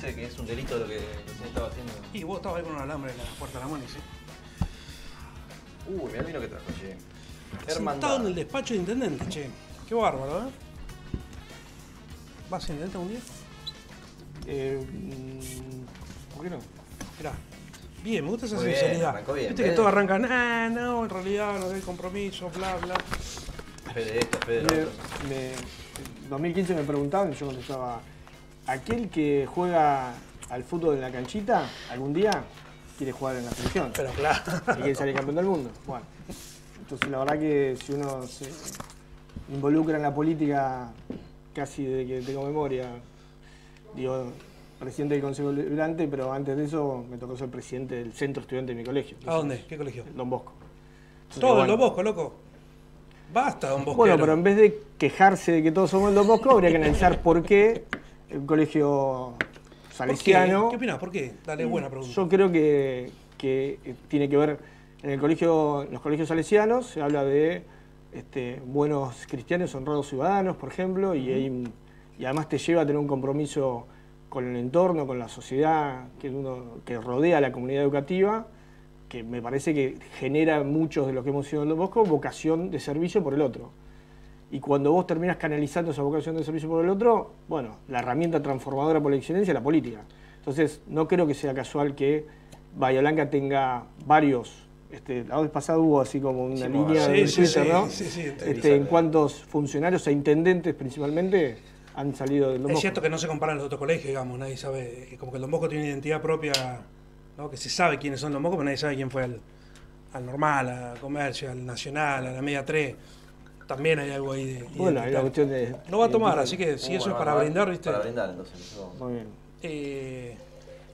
dice que es un delito lo que se estaba haciendo. Y vos estabas ahí con un alambre en la puerta de la mano y sí. Uy, mirá vino que trajo, che. Sentado en el despacho de intendente, che. Qué bárbaro, ¿eh? ¿Vas a intendente algún día? Eh, mm, ¿Por qué no? Mirá. Bien, me gusta esa Muy bien, sinceridad. arrancó bien, Viste que todo arranca, ah, no, en realidad no hay compromiso, bla, bla. Fe de esto, fe de lo Me- otro. me- en 2015 me preguntaban y yo contestaba, ¿aquel que juega al fútbol en la canchita algún día quiere jugar en la selección? Pero claro. y quiere salir campeón del mundo. Bueno, entonces la verdad que si uno se involucra en la política casi desde que tengo memoria, digo, presidente del Consejo Liberante, pero antes de eso me tocó ser presidente del centro estudiante de mi colegio. ¿A dónde? ¿Qué colegio? Don Bosco. Entonces, Todo, bueno. Don Bosco, loco. Basta, Don Bosco. Bueno, pero en vez de quejarse de que todos somos el Don Bosco, habría que analizar por qué el colegio salesiano... ¿Qué opinás? ¿Por qué? Dale, buena pregunta. Yo creo que, que tiene que ver, en el colegio, en los colegios salesianos se habla de este, buenos cristianos, honrados ciudadanos, por ejemplo, y, hay- y además te lleva a tener un compromiso con el entorno, con la sociedad que, uno, que rodea a la comunidad educativa, que me parece que genera muchos de los que hemos sido en Don Bosco vocación de servicio por el otro. Y cuando vos terminas canalizando esa vocación de servicio por el otro, bueno, la herramienta transformadora por excelencia es la política. Entonces, no creo que sea casual que Bahía Blanca tenga varios. Este, la vez pasada hubo así como una línea Sí, de Twitter, sí, ¿no? sí, sí, Este, en cuántos funcionarios e intendentes principalmente han salido del Don Es cierto que no se comparan los otros colegios, digamos, nadie sabe, como que el Don Bosco tiene una identidad propia, ¿no? que se sabe quiénes son Don Bosco, pero nadie sabe quién fue al, al normal, al comercio, al nacional, a la media 3. También hay algo ahí de. Bueno, hay una identitario. cuestión de. No va a tomar, así que si Uh, eso bueno, es para brindar, ¿viste? Para brindar, entonces. eso- Muy bien. Eh,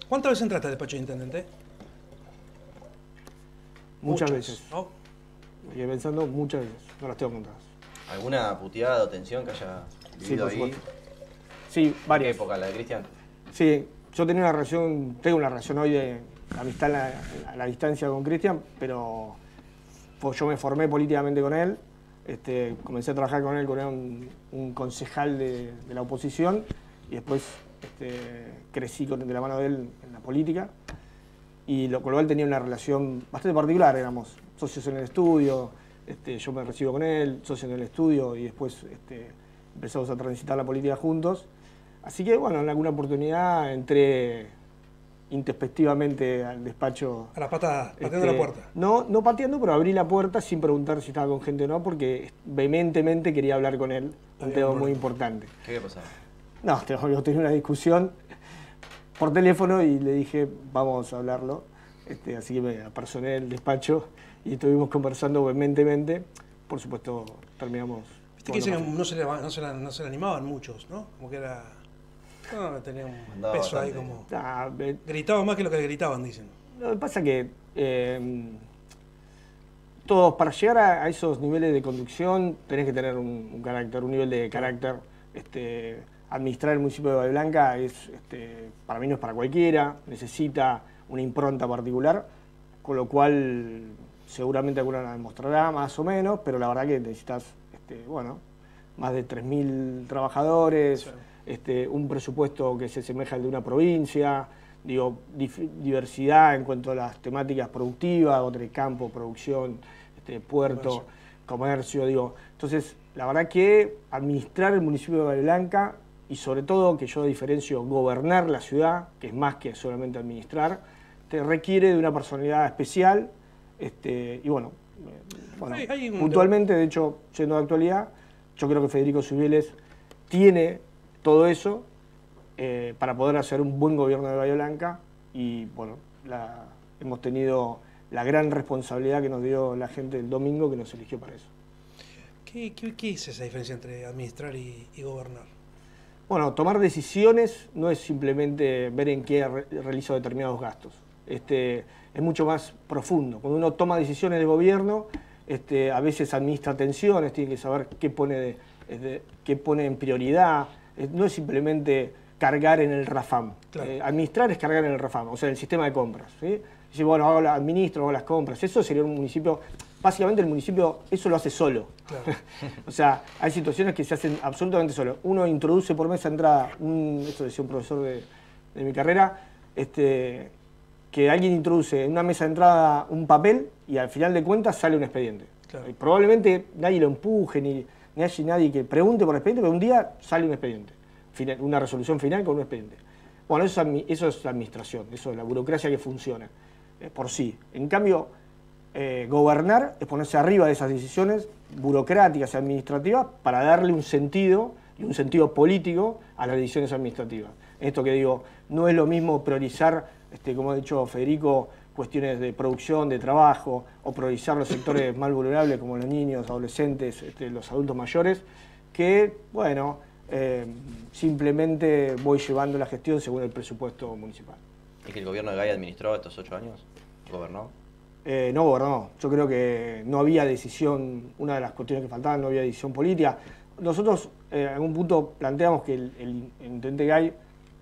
¿Cuántas veces entraste al despacho de intendente? Muchas, veces. ¿no? Quedé pensando muchas veces. No las tengo contadas. ¿Alguna puteada o tensión que haya Sí, vivido por ahí? Sí, ¿Qué varias. época? ¿La de Cristian? Sí, yo tenía una relación, tengo una relación hoy de amistad a la, a la distancia con Cristian, pero pues yo me formé políticamente con él, este, comencé a trabajar con él, con un, un concejal de, la oposición, y después este, crecí con, la mano de él en la política, y lo con lo cual tenía una relación bastante particular, éramos socios en el estudio, este, yo me recibo con él, socio en el estudio, y después empezamos a transitar la política juntos. Así que, bueno, en alguna oportunidad entré introspectivamente al despacho. A la patada, pateando este, la puerta. No, no pateando, pero abrí la puerta sin preguntar si estaba con gente o no, porque vehementemente quería hablar con él, un tema muy importante. ¿Qué había pasado? No, tenía una discusión por teléfono y le dije, vamos a hablarlo. Este, así que me apersoné el despacho y estuvimos conversando vehementemente. Por supuesto, terminamos. Viste que no se, le, no, se la- no se le animaban muchos, ¿no? Como que era. No, tenía un Andaba peso ahí como. Ah, eh, Gritaba más que lo que le gritaban, dicen. Lo que pasa que eh, todos, para llegar a, a esos niveles de conducción, tenés que tener un, un carácter, un nivel de carácter. Este, administrar el municipio de Bahía Blanca es, este, para mí no es para cualquiera, necesita una impronta particular, con lo cual seguramente alguna la demostrará más o menos, pero la verdad que necesitas, este, bueno, más de 3.000 trabajadores, Sí. Este, un presupuesto que se asemeja al de una provincia, digo, diversidad en cuanto a las temáticas productivas, otro campo, producción, este, puerto, Comercio. comercio, digo. Entonces, la verdad que administrar el municipio de Blanca y sobre todo que yo diferencio gobernar la ciudad, que es más que solamente administrar, te requiere de una personalidad especial, este, y bueno, eh, bueno, Hay- hay un- puntualmente, de hecho, siendo de actualidad, yo creo que Federico Cibeles tiene todo eso eh, para poder hacer un buen gobierno de Bahía Blanca y bueno, la- hemos tenido la gran responsabilidad que nos dio la gente el domingo que nos eligió para eso. ¿Qué, qué, qué es esa diferencia entre administrar y, y gobernar? Bueno, tomar decisiones no es simplemente ver en qué re- realizo determinados gastos. Este, es mucho más profundo. Cuando uno toma decisiones de gobierno, este, a veces administra tensiones, tiene que saber qué pone, de- es de- qué pone en prioridad. Eh, No es simplemente cargar en el RAFAM. Claro. Eh, administrar es cargar en el RAFAM, o sea, el sistema de compras. ¿sí? Bueno, hago la- administro, hago las compras. Eso sería un municipio, básicamente el municipio eso lo hace solo. Claro. O sea, hay situaciones que se hacen absolutamente solo. Uno introduce por mesa de entrada, un, esto decía un profesor de, de mi carrera, este, que alguien introduce en una mesa de entrada un papel y al final de cuentas sale un expediente. Claro. Y probablemente nadie lo empuje, ni, ni haya nadie que pregunte por expediente, pero un día sale un expediente, una resolución final con un expediente. Bueno, eso es, eso es la administración, eso es la burocracia que funciona eh, por sí. En cambio, eh, gobernar es ponerse arriba de esas decisiones burocráticas y administrativas para darle un sentido y un sentido político a las decisiones administrativas. Esto que digo, no es lo mismo priorizar, este, como ha dicho Federico, cuestiones de producción, de trabajo, o priorizar los sectores más vulnerables como los niños, adolescentes, este, los adultos mayores, que, bueno, eh, simplemente voy llevando la gestión según el presupuesto municipal. ¿Y que el gobierno de Gay administró estos ocho años? ¿Gobernó? Eh, no gobernó. Yo creo que no había decisión, una de las cuestiones que faltaban, no había decisión política. Nosotros eh, en algún punto planteamos que el, el intendente Gay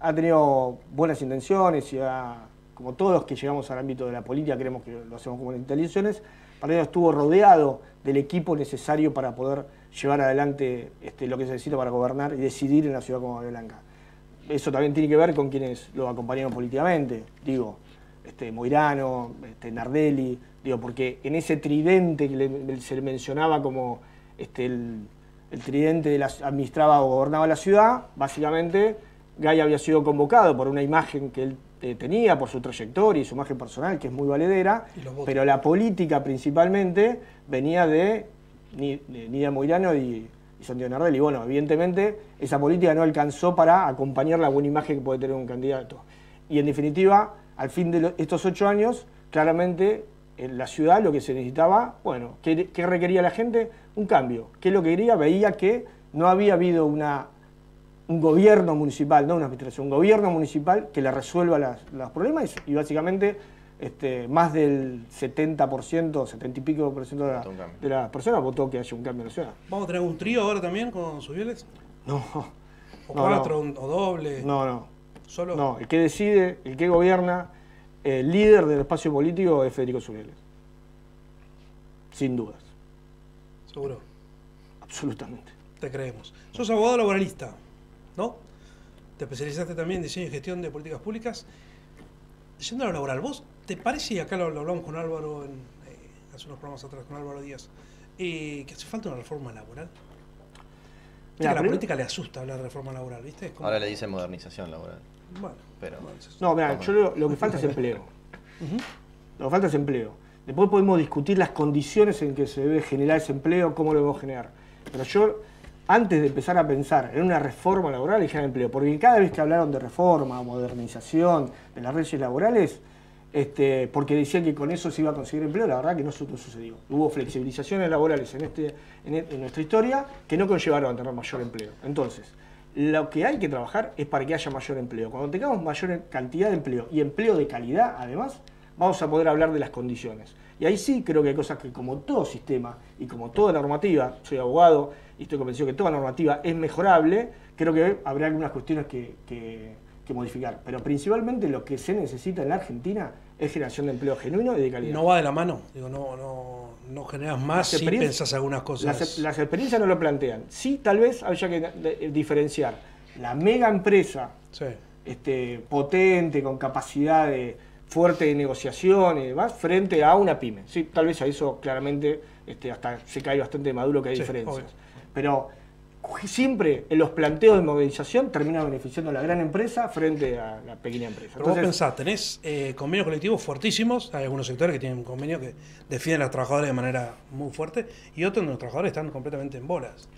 ha tenido buenas intenciones y ha, como todos los que llegamos al ámbito de la política, creemos que lo hacemos como intenciones, para ello estuvo rodeado del equipo necesario para poder llevar adelante este, lo que se necesita para gobernar y decidir en la ciudad como Blanca. Eso también tiene que ver con quienes lo acompañaron políticamente, digo, este, Moirano, este, Nardelli, digo, porque en ese tridente que se le mencionaba como este, el, el tridente de la, administraba o gobernaba la ciudad, básicamente Gay había sido convocado por una imagen que él eh, tenía, por su trayectoria y su imagen personal, que es muy valedera, pero la política principalmente venía de Ni- de Nidia Moirano y, y Santiago Nardelli. Bueno, evidentemente esa política no alcanzó para acompañar la buena imagen que puede tener un candidato. Y en definitiva, al fin de lo- estos ocho años, claramente en la ciudad lo que se necesitaba, bueno, ¿qué, qué requería la gente? Un cambio. ¿Qué es lo que quería? Veía que no había habido una, un gobierno municipal, no una administración, un gobierno municipal que le resuelva las- los problemas y básicamente este, más del 70%, 70 y pico por ciento de, la- de las personas votó que haya un cambio en la ciudad. ¿Vamos a tener un trío ahora también con Subieles? No, ¿O No, cuatro, no. o doble? no, no. ¿Solo? No, el que decide, el que gobierna, el líder del espacio político es Federico Zurieles. Sin dudas, Seguro, absolutamente. te creemos. Sos abogado laboralista, ¿no? Te especializaste también en diseño y gestión de políticas públicas. Yendo a lo laboral, ¿vos te parece, y acá lo, lo hablamos con Álvaro en, eh, hace unos programas atrás, con Álvaro Díaz, eh, que hace falta una reforma laboral? Viste que la primero- política le asusta hablar de reforma laboral, ¿viste? Ahora le dicen modernización laboral. Bueno, Pero- No, mira, yo lo, lo que falta es empleo. Lo que falta es empleo. Después podemos discutir las condiciones en que se debe generar ese empleo, cómo lo debemos generar. Pero yo, antes de empezar a pensar en una reforma laboral y generar empleo, porque cada vez que hablaron de reforma, modernización, de las leyes laborales, este, porque decían que con eso se iba a conseguir empleo, la verdad que no, su- no sucedió. Hubo flexibilizaciones laborales en, este, en, e- en nuestra historia que no conllevaron a tener mayor empleo. Entonces, lo que hay que trabajar es para que haya mayor empleo. Cuando tengamos mayor cantidad de empleo y empleo de calidad, además, vamos a poder hablar de las condiciones. Y ahí sí creo que hay cosas que como todo sistema y como toda normativa, soy abogado y estoy convencido que toda normativa es mejorable, creo que habrá algunas cuestiones que, que- que modificar. Pero principalmente lo que se necesita en la Argentina es generación de empleo genuino y de calidad. no va de la mano. Digo, no, no, no generas más si pensás algunas cosas. Las, las experiencias no lo plantean. Sí, tal vez haya que de- diferenciar la mega empresa Sí. este, potente, con capacidad de, fuerte de negociación y demás, frente a una pyme. Sí, tal vez a eso claramente este, hasta se cae bastante maduro que hay Sí, diferencias. obvio. Pero siempre en los planteos de modernización termina beneficiando a la gran empresa frente a la pequeña empresa. Pero vos Entonces, pensás, tenés eh, convenios colectivos fuertísimos, hay algunos sectores que tienen convenios que defienden a los trabajadores de manera muy fuerte y otros donde los trabajadores están completamente en bolas.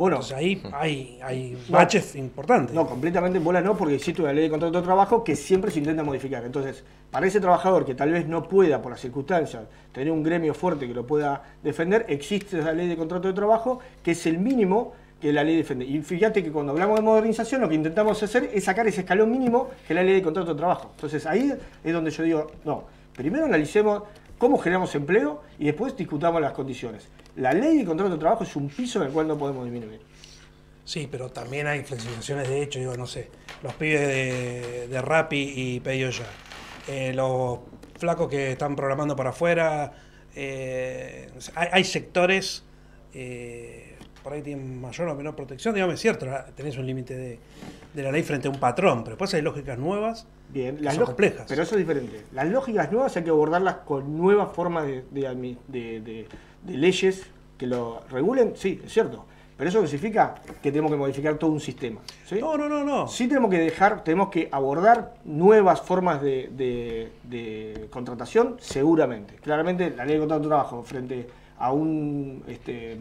Bueno, Entonces ahí hay, hay No. baches importantes. No, completamente en bola no, porque existe una ley de contrato de trabajo que siempre se intenta modificar. Entonces, para ese trabajador que tal vez no pueda, por las circunstancias, tener un gremio fuerte que lo pueda defender, existe esa ley de contrato de trabajo que es el mínimo que la ley defiende. Y fíjate que cuando hablamos de modernización, lo que intentamos hacer es sacar ese escalón mínimo que la ley de contrato de trabajo. Entonces, ahí es donde yo digo, no, primero analicemos cómo generamos empleo y después discutamos las condiciones. La ley de contrato de trabajo es un piso en el cual no podemos disminuir. Sí, pero también hay flexibilizaciones de hecho, digo, no sé, los pibes de, de Rappi y Pedido Ya, eh, los flacos que están programando para afuera, eh, hay, sectores eh, por ahí tienen mayor o menor protección. Digamos, es cierto, tenés un límite de, de la ley frente a un patrón, pero después hay lógicas nuevas Bien, que las son complejas. Pero eso es diferente. Las lógicas nuevas hay que abordarlas con nuevas formas de, de leyes que lo regulen, sí, es cierto. Pero eso no significa que tenemos que modificar todo un sistema. ¿sí? No, no, no, no. Sí tenemos que dejar, tenemos que abordar nuevas formas de, de- de contratación, seguramente. Claramente la ley de contrato de trabajo frente a un este,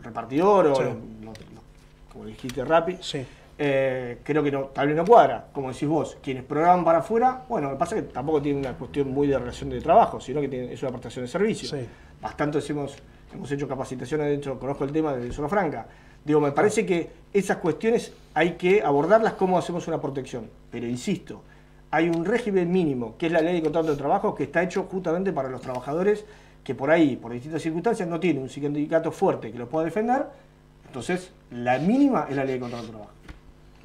repartidor o Sí. lo- lo- lo- como dijiste Rappi, Sí. Eh, creo que no, tal vez no cuadra. Como decís vos, quienes programan para afuera, bueno, lo que pasa es que tampoco tiene una cuestión muy de relación de trabajo, sino que tiene- es una prestación de servicio. Sí. Bastante hemos, hemos hecho capacitaciones, de hecho, conozco el tema de Zona Franca. Digo, me parece que esas cuestiones hay que abordarlas como hacemos una protección. Pero insisto, hay un régimen mínimo, que es la ley de contrato de trabajo, que está hecho justamente para los trabajadores que por ahí, por distintas circunstancias, no tienen un sindicato fuerte que los pueda defender. Entonces, la mínima es la ley de contrato de trabajo.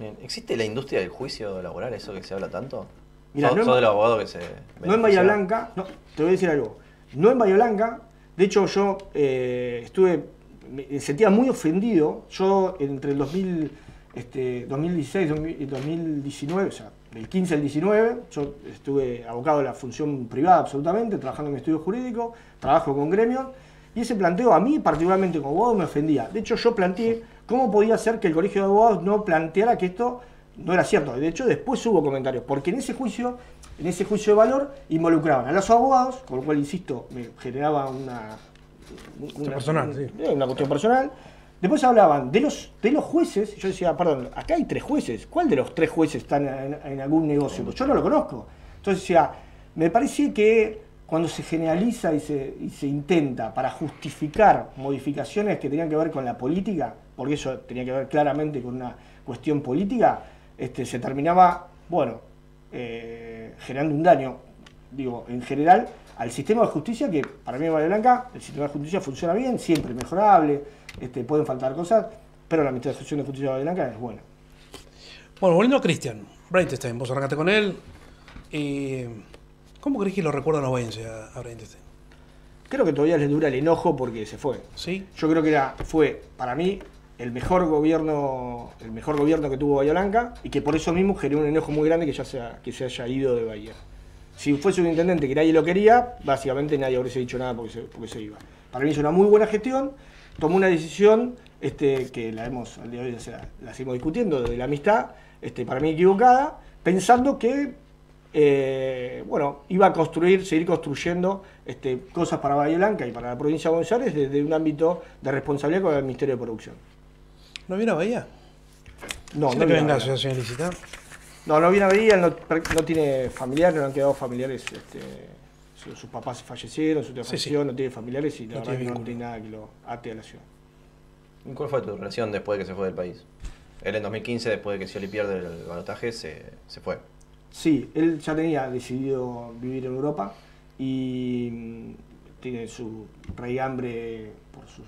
Bien. ¿Existe la industria del juicio laboral, eso que se habla tanto? ¿Sos, no en sos que se. No en Bahía? Blanca, no, te voy a decir algo. No en Bahía Blanca, de hecho yo eh, estuve, me sentía muy ofendido. Yo entre el 2000, este, 2016 y 2019, o sea, del 15 al 19, yo estuve abocado a la función privada absolutamente, trabajando en mi estudio jurídico, trabajo con gremios, y ese planteo a mí particularmente como abogado me ofendía. De hecho yo planteé cómo podía ser que el Colegio de Abogados no planteara que esto no era cierto. De hecho, después hubo comentarios, porque en ese juicio, en ese juicio de valor, involucraban a los abogados, con lo cual, insisto, me generaba una, una, personal, sí. eh, una cuestión personal. Después hablaban de los, de los jueces, yo decía, perdón, acá hay tres jueces, ¿cuál de los tres jueces están en, en algún negocio? Pues yo no lo conozco. Entonces decía, me parece que cuando se generaliza y se, y se intenta para justificar modificaciones que tenían que ver con la política, porque eso tenía que ver claramente con una cuestión política, este, se terminaba, bueno, eh, generando un daño, digo, en general, al sistema de justicia, que para mí en Bahía Blanca, el sistema de justicia funciona bien, siempre mejorable, este, pueden faltar cosas, pero la administración de justicia de Bahía Blanca es buena. Bueno, volviendo a Cristian, Brainstein, vos arrancaste con él. Eh, ¿Cómo crees que lo recuerdan los obenses a, a Brainstein? Creo que todavía les dura el enojo porque se fue. ¿Sí? Yo creo que era, fue, para mí, el mejor gobierno, el mejor gobierno que tuvo Bahía Blanca y que por eso mismo generó un enojo muy grande que ya sea, que se haya ido de Bahía. Si fuese un intendente que nadie lo quería, básicamente nadie hubiese dicho nada porque se, iba. Para mí es una muy buena gestión, tomó una decisión este, que la hemos al día de hoy la seguimos discutiendo de la amistad, este, para mí equivocada, pensando que eh, bueno, iba a construir, seguir construyendo este, cosas para Bahía Blanca y para la provincia de Buenos desde un ámbito de responsabilidad con el Ministerio de Producción. ¿No viene a Bahía? No, ¿Será no que viene venga a a Bahía. Asociación Ilícita? No, no viene a Bahía, no, no tiene familiares, no han quedado familiares. Este, su- sus papás fallecieron, su tía Sí, falleció, sí. no tiene familiares y la No verdad tiene que no tiene nada que lo ate a la ciudad. ¿Y ¿Cuál fue tu relación después de que se fue del país? Él en 2015, después de que Scioli pierde el balotaje, se, se fue. Sí, él ya tenía decidido vivir en Europa y mm, tiene su raigambre por sus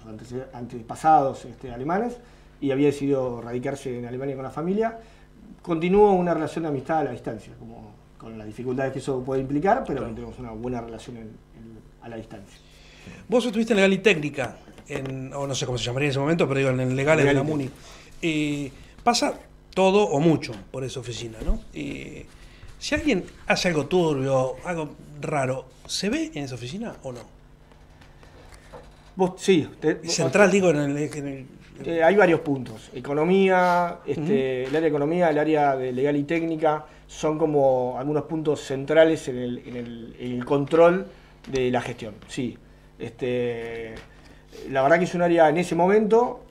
antepasados este, alemanes y había decidido radicarse en Alemania con la familia. Continuó una relación de amistad a la distancia, como, con las dificultades que eso puede implicar, pero que tenemos una buena relación en- en- a la distancia. Vos estuviste en legal y técnica, en, o no sé cómo se llamaría en ese momento, pero digo, en legales de Legal la y MUNI. Eh, pasa todo o mucho por esa oficina, ¿no? Eh, si alguien hace algo turbio, algo raro, ¿se ve en esa oficina o no? Vos, sí, te- vos- Central, digo, en el... en el- Eh, hay varios puntos. Economía, este, el área de economía, el área de legal y técnica, son como algunos puntos centrales en el, en el- en el control de la gestión. Sí. Este, la verdad que es un área, en ese momento,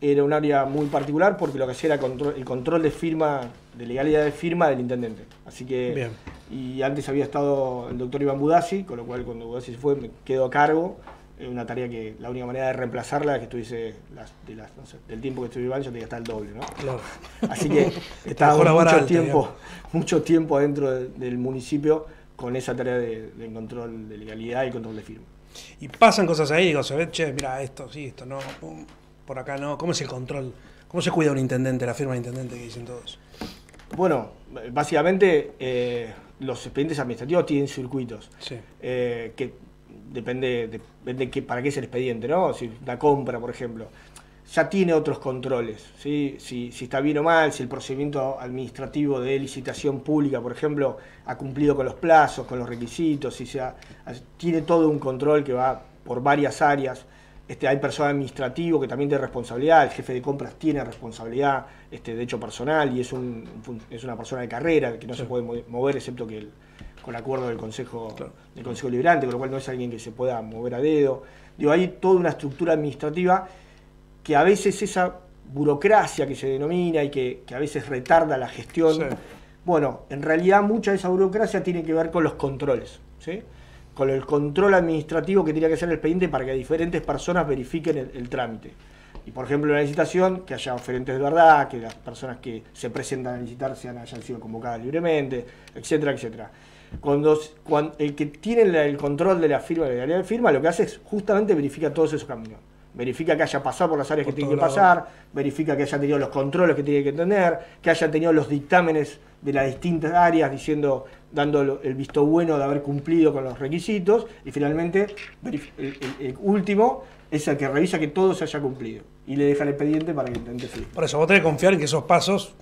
era un área muy particular porque lo que hacía era control- el control de firma, de legalidad de firma del intendente. Así que, Bien. y antes había estado el doctor Iván Budassi, con lo cual cuando Budassi se fue me quedo a cargo. Es una tarea que la única manera de reemplazarla es que estuviese las, de las, no sé, del tiempo que estuve Iván, yo tenía que estar el doble, ¿no? Claro. Así que estaba mucho tiempo, mucho tiempo adentro de- del municipio con esa tarea de, de control de legalidad y control de firma. Y pasan cosas ahí, digo, se ve, che, mira, esto sí, esto no, pum, por acá no. ¿Cómo es el control? ¿Cómo se cuida un intendente, la firma de intendente que dicen todos? Bueno, básicamente eh, los expedientes administrativos tienen circuitos. Sí. eh, que depende, depende qué- para qué es el expediente, ¿no? Si una compra, por ejemplo. ya tiene otros controles, ¿sí? si, si está bien o mal, si el procedimiento administrativo de licitación pública, por ejemplo, ha cumplido con los plazos, con los requisitos, si se ha- tiene todo un control que va por varias áreas. Este, hay personal administrativo que también tiene responsabilidad, el jefe de compras tiene responsabilidad este, de hecho personal y es, un, es una persona de carrera que no se puede mo- mover excepto que el- con acuerdo del Consejo, Claro. del Consejo Liberante, con lo cual no es alguien que se pueda mover a dedo. Digo, hay toda una estructura administrativa que a veces esa burocracia que se denomina y que, que a veces retarda la gestión, Sí. bueno, en realidad mucha de esa burocracia tiene que ver con los controles, ¿sí? con el control administrativo que tiene que hacer el expediente para que diferentes personas verifiquen el, el trámite. Y por ejemplo, la licitación, que haya oferentes de verdad, que las personas que se presentan a licitar sean, hayan sido convocadas libremente, etcétera, etcétera. Cuando, cuan- el que tiene el control de la firma, de la legalidad de firma, lo que hace es justamente verifica todos esos caminos. Verifica que haya pasado por las áreas Por que tiene que pasar, verifica que haya tenido los controles que tiene que tener, que haya tenido los dictámenes de las distintas áreas diciendo, dando el visto bueno de haber cumplido con los requisitos, y finalmente el, el- el último es el que revisa que todo se haya cumplido y le deja el expediente para que el intendente firme. Por eso, vos tenés que confiar en que esos pasos,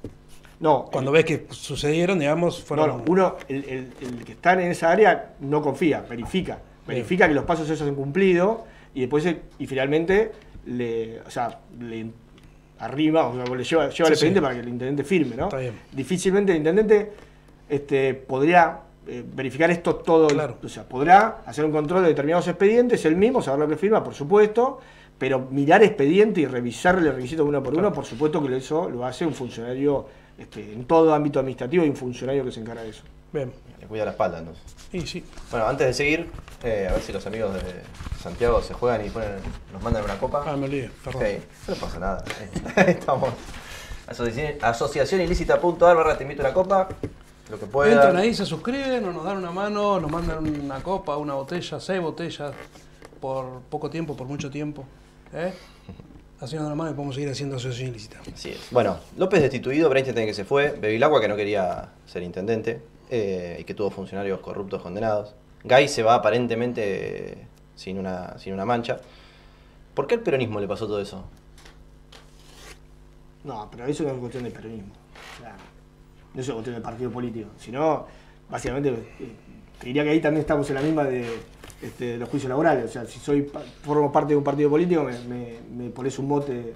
No, cuando ves que sucedieron, digamos, fueron. no, uno, el, el- el que está en esa área no confía, verifica. Verifica que los pasos esos se han cumplido y después, eh, y finalmente, le, o sea, le arriba, o sea, le lleva, lleva el Sí, expediente sí. para que el intendente firme, ¿no? Está bien. Difícilmente el intendente este, podría eh, verificar esto todo, Claro. o sea, podrá hacer un control de determinados expedientes, él mismo, saber lo que firma, por supuesto, pero mirar expediente y revisarle el requisito uno por uno, por supuesto que eso lo hace un funcionario este, en todo ámbito administrativo y un funcionario que se encarga de eso. Bien. Le cuida la espalda, entonces. Y sí. Bueno, antes de seguir, eh, a ver si los amigos de Santiago se juegan y ponen, nos mandan una copa. Ah, me olvidé, perdón. Sí, no pasa nada. Estamos. Asociación, asociacionilícita.ar barra te invito a una copa. Lo que puedan. Entran ahí, se suscriben, o nos dan una mano, nos mandan una copa, una botella, seis botellas, por poco tiempo, por mucho tiempo. ¿eh? Haciendo una mano y podemos seguir haciendo asociación ilícita. Así es. Bueno, López destituido, Breinstein que se fue, Bevilacqua que no quería ser intendente eh, y que tuvo funcionarios corruptos condenados. Gay se va aparentemente eh, sin una, sin una mancha. ¿Por qué al peronismo le pasó todo eso? No, pero eso no es cuestión de peronismo. O sea, no es una cuestión de partido político. Sino, básicamente, eh, te diría que ahí también estamos en la misma de, este, los juicios laborales. O sea, si soy formo parte de un partido político, me, me, me pones un mote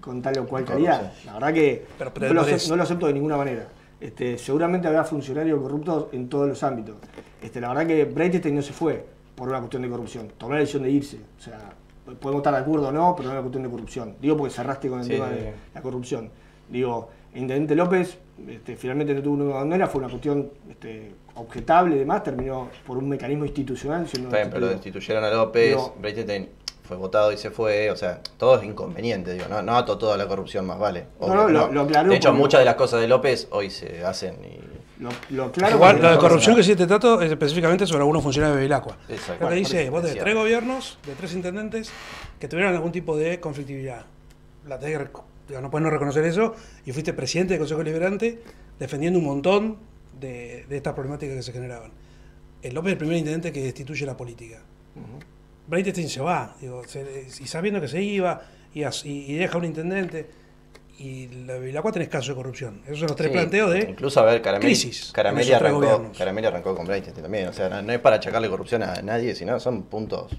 con tal o cual calidad. La verdad que Pero- pero no, lo no acepto de ninguna manera. Este, seguramente habrá funcionarios corruptos en todos los ámbitos. Este, la verdad que Breitstein no se fue por una cuestión de corrupción. Tomó la decisión de irse. O sea, podemos estar de acuerdo o no, pero no es una cuestión de corrupción. Digo porque cerraste con el Sí, tema sí, de la corrupción. Digo, el intendente López este, finalmente no tuvo una bandera, fue una cuestión este, objetable y demás, terminó por un mecanismo institucional. siendo Está bien, pero destituyeron a López, Digo- fue votado y se fue, o sea, todo es inconveniente, digo, no, no ato toda la corrupción más vale. No, obvio no, que lo- lo aclaró De hecho, porque- muchas de las cosas de López hoy se hacen y... Lo, lo claro Igual, la corrupción que sí te trato es específicamente sobre algunos funcionarios de Bevilacqua. Exacto. Porque dice, vos tenés tres gobiernos de tres intendentes que tuvieron algún tipo de conflictividad. La tenés que no puedes no reconocer eso y fuiste presidente del Consejo Liberante defendiendo un montón de, de estas problemáticas que se generaban. El López es el primer intendente que destituye la política. Breitstein se va, digo, se- y sabiendo que se iba y, deja un intendente y la de Bevilacqua tenés caso de corrupción. Esos son los tres Sí, planteos de... Incluso, a ver, crisis Caramelli, arrancó. Caramelli arrancó con Breinstein también, o sea, no, no es para achacarle corrupción a nadie, sino son puntos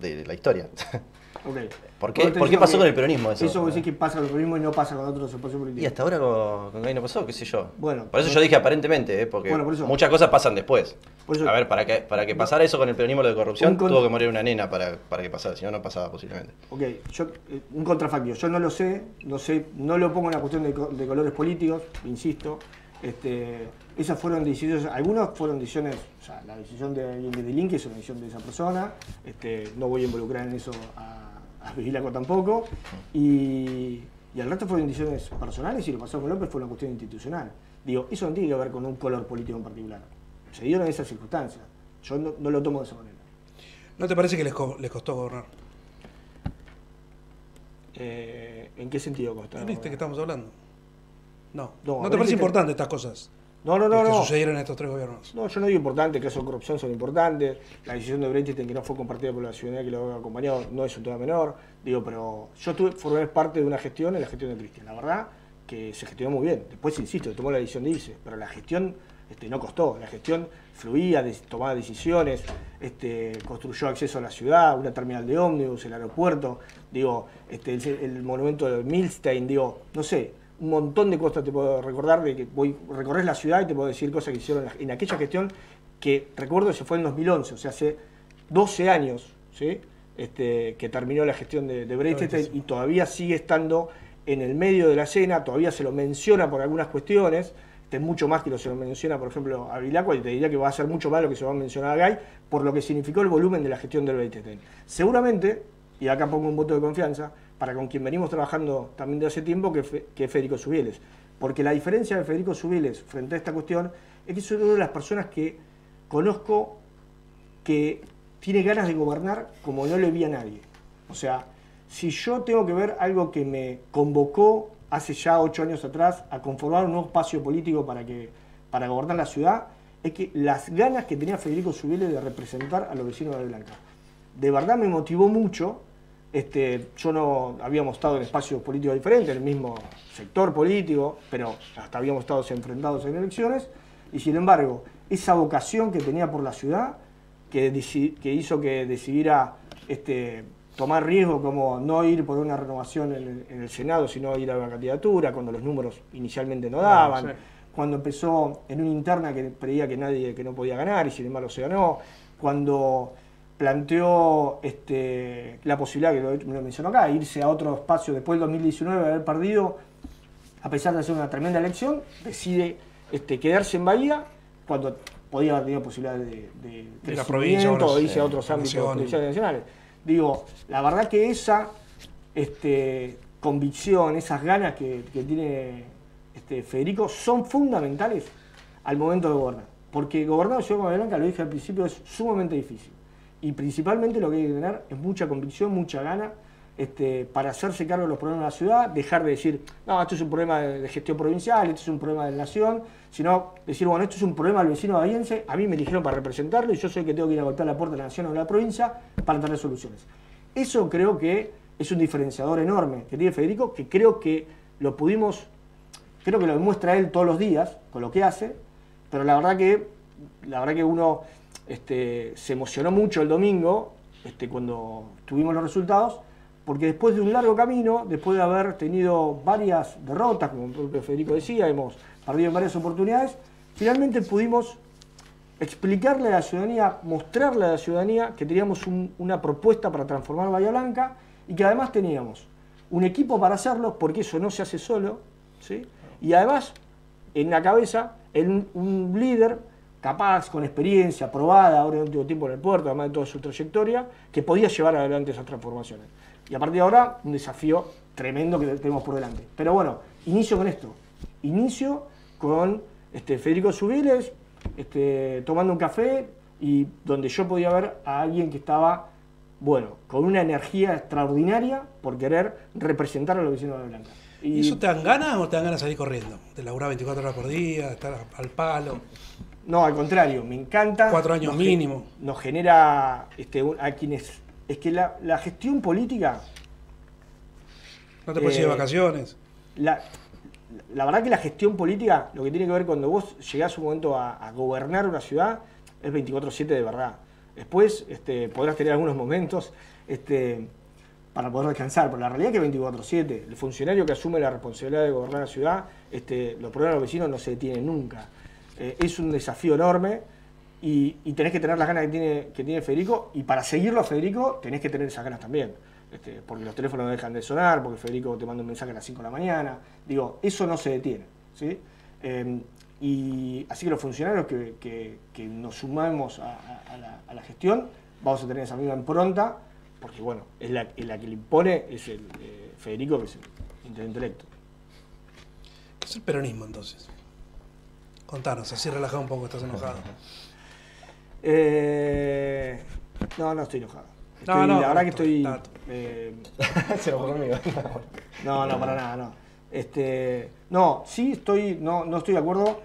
de la historia. Ok. ¿Por qué- por pasó con el peronismo eso? Eso vos decís que pasa con el peronismo y no pasa con otros espacios políticos. y hasta ahora con, con Gay no pasó, qué sé yo. Bueno, por eso yo dije aparentemente, ¿eh? porque Bueno, por eso. muchas cosas pasan después. Por eso- a ver, para que, para que pasara eso con el peronismo lo de corrupción, con- tuvo que morir una nena para, para que pasara, si no, no pasaba posiblemente. Ok, yo, eh, un contrafacto. Yo no lo sé, no sé, no lo pongo en la cuestión de, co- de colores políticos, insisto. Este, esas fueron decisiones, algunas fueron decisiones, o sea, la decisión de alguien que delinque es una decisión de esa persona. Este, no voy a involucrar en eso a, a Bevilacqua tampoco. Y, y el resto fueron decisiones personales y lo pasó con López fue una cuestión institucional. Digo, eso no tiene que ver con un color político en particular. Se dieron esas circunstancias. Yo no, no lo tomo de esa manera. ¿No te parece que les, co- les costó gobernar? Eh, ¿En qué sentido costó? ¿En este que estamos hablando? No. No, ¿No, a te ver parece importante estas cosas? No, no, no, que no. sucedieron en estos tres gobiernos. No, yo no digo importante, casos de corrupción son importantes. La decisión de Brenstein que no fue compartida por la ciudadanía que lo ha acompañado no es un tema menor. Digo, pero yo tuve, formé parte de una gestión en la gestión de Cristian. La verdad que se gestionó muy bien. Después, insisto, tomó la decisión de irse, pero la gestión este, no costó. La gestión fluía, de- tomaba decisiones, este, construyó acceso a la ciudad, una terminal de ómnibus, el aeropuerto, digo, este, el, el monumento de Milstein, digo, no sé, un montón de cosas te puedo recordar de que voy recorres la ciudad y te puedo decir cosas que hicieron en la- en aquella gestión que recuerdo que se fue en 2011, o sea, hace 12 años, ¿sí? Este, que terminó la gestión de, de Breitstein y todavía sigue estando en el medio de la escena, todavía se lo menciona por algunas cuestiones, este, mucho más que lo se lo menciona, por ejemplo, a Vilacua, y te diría que va a ser mucho más lo que se va a mencionar a Gay, por lo que significó el volumen de la gestión del Breitstein. Seguramente, y acá pongo un voto de confianza, para con quien venimos trabajando también de hace tiempo, que, es Federico Subieles. Porque la diferencia de Federico Subieles frente a esta cuestión es que es una de las personas que conozco que tiene ganas de gobernar como no le vi a nadie. O sea, si yo tengo que ver algo que me convocó hace ya ocho años atrás a conformar un nuevo espacio político para, que, para gobernar la ciudad, es que las ganas que tenía Federico Subieles de representar a los vecinos de Blanca. De verdad me motivó mucho. Este, yo no habíamos estado en espacios políticos diferentes, en el mismo sector político, pero hasta habíamos estado enfrentados en elecciones, y sin embargo, esa vocación que tenía por la ciudad, que, hizo que decidiera este, tomar riesgo como no ir por una renovación en el, en el Senado, sino ir a la candidatura, cuando los números inicialmente no daban, sí. cuando empezó en una interna que creía que nadie que no podía ganar y sin embargo se ganó, cuando planteó este, la posibilidad, que lo, lo mencionó acá, irse a otro espacio después del 2019, haber perdido, a pesar de hacer una tremenda elección, decide este, quedarse en Bahía cuando podía haber tenido posibilidades de, de De la provincia, o irse a otros ámbitos provinciales nacionales. Digo, la verdad que esa este, convicción, esas ganas que, que tiene este, Federico son fundamentales al momento de gobernar. Porque gobernar ciudad Blanca, lo dije al principio, es sumamente difícil. Y principalmente lo que hay que tener es mucha convicción, mucha gana este, para hacerse cargo de los problemas de la ciudad, dejar de decir, no, esto es un problema de, gestión provincial, esto es un problema de la nación, sino decir, bueno, esto es un problema del vecino bahiense, a mí me dijeron para representarlo y yo soy el que tengo que ir a golpear la puerta de la nación o de la provincia para tener soluciones. Eso creo que es un diferenciador enorme que tiene Federico, que creo que lo pudimos, creo que lo demuestra él todos los días con lo que hace, pero la verdad que, la verdad que uno este, se emocionó mucho el domingo este, cuando tuvimos los resultados, porque después de un largo camino, después de haber tenido varias derrotas, como el propio Federico decía, hemos perdido en varias oportunidades, finalmente pudimos explicarle a la ciudadanía, mostrarle a la ciudadanía que teníamos un- una propuesta para transformar Bahía Blanca y que además teníamos un equipo para hacerlo, porque eso no se hace solo, ¿sí? y además en la cabeza un, un líder capaz, con experiencia, probada ahora en el último tiempo en el puerto, además de toda su trayectoria, que podía llevar adelante esas transformaciones. Y a partir de ahora, un desafío tremendo que tenemos por delante. Pero bueno, inicio con esto. Inicio con este, Federico Subiles este, tomando un café y donde yo podía ver a alguien que estaba, bueno, con una energía extraordinaria por querer representar a los vecinos de Blanca. ¿Y eso te dan ganas o te dan ganas de salir corriendo? De laburar 24 horas por día, estar al palo. No, al contrario, me encanta. Cuatro años Nos ge- mínimo. Nos genera este, a quienes. Es que la, la gestión política, No te puedes ir de Eh, vacaciones. la, la verdad que la gestión política, lo que tiene que ver cuando vos llegás un momento a, a gobernar una ciudad, es 24-7 de verdad. Después este, podrás tener algunos momentos este, para poder descansar, pero la realidad es que 24-7, el funcionario que asume la responsabilidad de gobernar la ciudad, este, los problemas de los vecinos no se detienen nunca. Eh, es un desafío enorme y, tenés que tener las ganas que tiene, que tiene Federico y para seguirlo Federico tenés que tener esas ganas también. Este, porque los teléfonos no dejan de sonar, porque Federico te manda un mensaje a las 5 de la mañana. Digo, eso no se detiene. ¿sí? Eh, y así que los funcionarios que, que- nos sumamos a la gestión, vamos a tener esa misma impronta, porque bueno, es la, es la que le impone es el eh, Federico, que es el intendente electo. ¿Qué es el peronismo entonces? Contanos, así relajado un poco, estás enojado. Eh, no, no estoy enojado. No, Estoy- no, la verdad que estoy. eh, Se enojó conmigo. No, no, para nada, no. Este, no, sí estoy, no, no estoy de acuerdo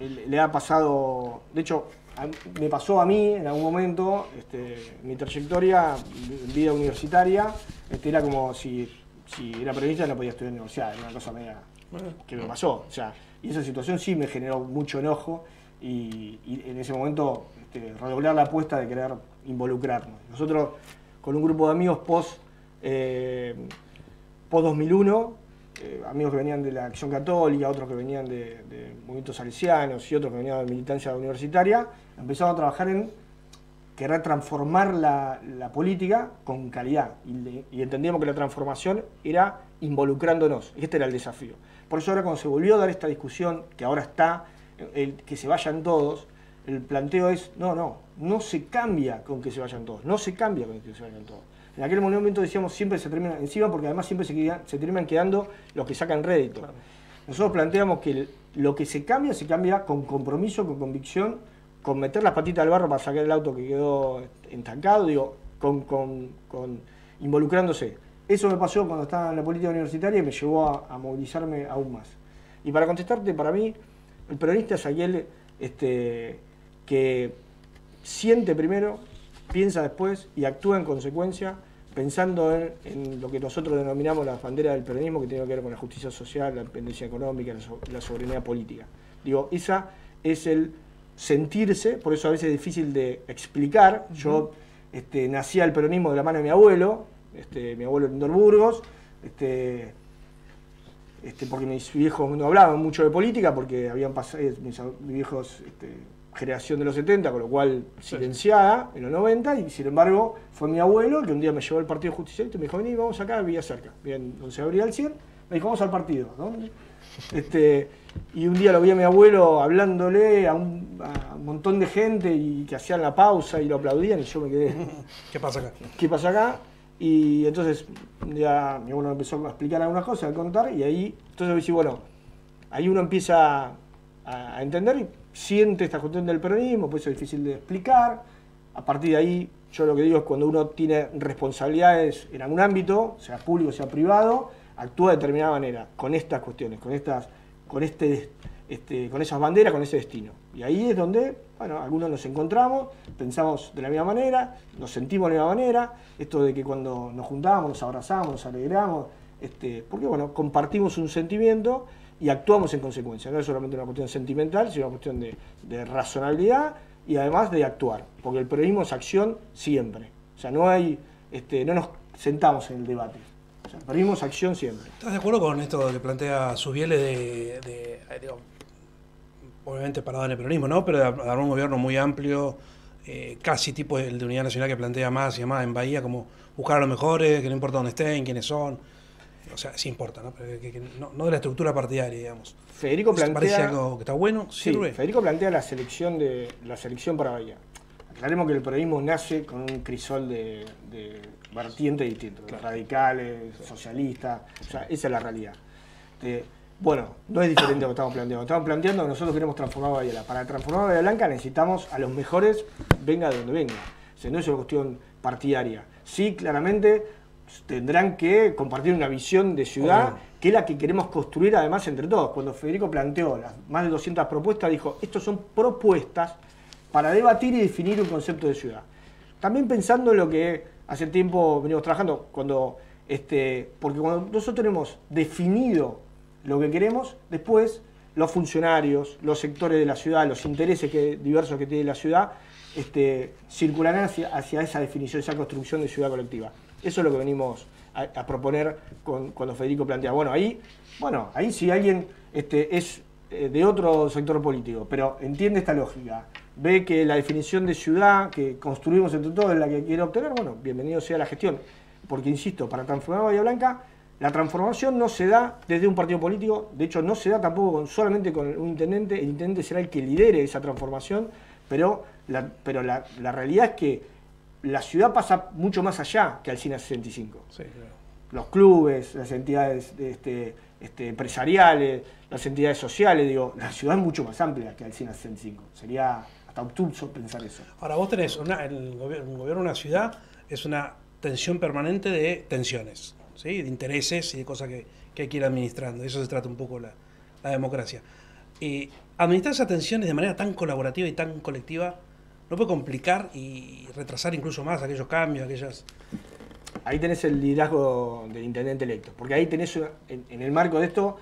le ha pasado, de hecho, me pasó a mí en algún momento, este, mi trayectoria, vida universitaria, este, era como si, si era periodista no podía estudiar en universidad, era una cosa media que me pasó. O sea, y esa situación sí me generó mucho enojo y, en ese momento este, redoblar la apuesta de querer involucrarnos. Nosotros con un grupo de amigos post, eh, post 2001, eh, amigos que venían de la Acción Católica, otros que venían de, movimientos salesianos y otros que venían de militancia universitaria, empezamos a trabajar en querer transformar la, política con calidad. Y, entendíamos que la transformación era involucrándonos. Y este era el desafío. Por eso ahora cuando se volvió a dar esta discusión, que ahora está, el, que se vayan todos, el planteo es, no, no, no se cambia con que se vayan todos, no se cambia con que se vayan todos. En aquel momento decíamos siempre se termina encima porque además siempre se, se terminan quedando los que sacan rédito. Nosotros planteamos que lo que se cambia, se cambia con compromiso, con convicción, con meter las patitas al barro para sacar el auto que quedó estancado, digo, con, involucrándose. Eso me pasó cuando estaba en la política universitaria y me llevó a, movilizarme aún más. Y para contestarte, para mí, el peronista es aquel este, que siente primero, piensa después y actúa en consecuencia pensando en, lo que nosotros denominamos la bandera del peronismo, que tiene que ver con la justicia social, la independencia económica, la, soberanía política. Digo, esa es el sentirse, por eso a veces es difícil de explicar. Yo este, nací al peronismo de la mano de mi abuelo, este, mi abuelo en Burgos, este, este, porque mis viejos no hablaban mucho de política, porque habían pasado, mis, mis viejos este, generación de los 70, con lo cual silenciada en los 90, y sin embargo fue mi abuelo el que un día me llevó al Partido Justicialista y me dijo, vení, vamos acá, vivía cerca, bien, donde se abría el 100, me dijo, vamos al partido. Este, y un día lo vi a mi abuelo hablándole a un, montón de gente y que hacían la pausa y lo aplaudían y yo me quedé. ¿Qué pasa acá? ¿Qué pasa acá? Y entonces ya mi abuelo empezó a explicar algunas cosas, a contar, y ahí, entonces dije, bueno, ahí uno empieza a entender y siente esta cuestión del peronismo, pues eso es difícil de explicar. A partir de ahí, yo lo que digo es cuando uno tiene responsabilidades en algún ámbito, sea público, sea privado, actúa de determinada manera, con estas cuestiones, con estas, con este, este, con esas banderas, con ese destino. Y ahí es donde, bueno, algunos nos encontramos, pensamos de la misma manera, nos sentimos de la misma manera, esto de que cuando nos juntamos, nos abrazamos, nos alegramos, este, porque bueno, compartimos un sentimiento y actuamos en consecuencia. No es solamente una cuestión sentimental, sino una cuestión de, razonabilidad y además de actuar, porque el periodismo es acción siempre. O sea, no hay, este, no nos sentamos en el debate. O sea, el periodismo es acción siempre. ¿Estás de acuerdo con esto que plantea Subiele de, obviamente parado en el peronismo, ¿no? Pero de dar un gobierno muy amplio, eh, casi tipo el de Unidad Nacional que plantea más y más en Bahía, como buscar a los mejores, que no importa dónde estén, quiénes son o sea, sí importa, ¿no? Pero que, no, de la estructura partidaria, digamos. Federico plantea. ¿Parece algo que está bueno? ¿Sirve? Federico plantea la selección de la selección para Bahía. Aclaremos que el periodismo nace con un crisol de, de vertientes distintos, radicales, socialistas, o sea, esa es la realidad. Bueno, no es diferente a lo que estamos planteando. Estamos planteando que nosotros queremos transformar Bahía. Para transformar Bahía Blanca necesitamos a los mejores, venga de donde venga. O sea, no es una cuestión partidaria. Sí, claramente tendrán que compartir una visión de ciudad que es la que queremos construir además entre todos. Cuando Federico planteó las más de 200 propuestas, dijo, estos son propuestas para debatir y definir un concepto de ciudad. También pensando en lo que hace tiempo venimos trabajando, cuando, este, porque cuando nosotros tenemos definido lo que queremos, después los funcionarios, los sectores de la ciudad, los intereses que, diversos que tiene la ciudad, este, circularán hacia, hacia esa definición, esa construcción de ciudad colectiva. Eso es lo que venimos a, proponer cuando Federico plantea. Bueno, ahí, bueno, ahí si alguien este, es eh, de otro sector político, pero entiende esta lógica, ve que la definición de ciudad que construimos entre todos es la que quiere obtener, bueno, bienvenido sea la gestión. Porque, insisto, para transformar Bahía Blanca, la transformación no se da desde un partido político, de hecho no se da tampoco solamente con un intendente, el intendente será el que lidere esa transformación, pero la, pero la realidad es que la ciudad pasa mucho más allá que al cine 65. Los clubes, las entidades este, este, empresariales, las entidades sociales, digo, la ciudad es mucho más amplia que al cine 65. Sería hasta obtuso pensar eso. Ahora, vos tenés una, el gobierno, un gobierno de una ciudad es una tensión permanente de tensiones, ¿sí? de intereses y de cosas que, hay que ir administrando. De eso se trata un poco la, democracia. eh, administrar esas tensiones de manera tan colaborativa y tan colectiva no puede complicar y retrasar incluso más aquellos cambios, aquellas... Ahí tenés el liderazgo del intendente electo, porque ahí tenés, en, en el marco de esto,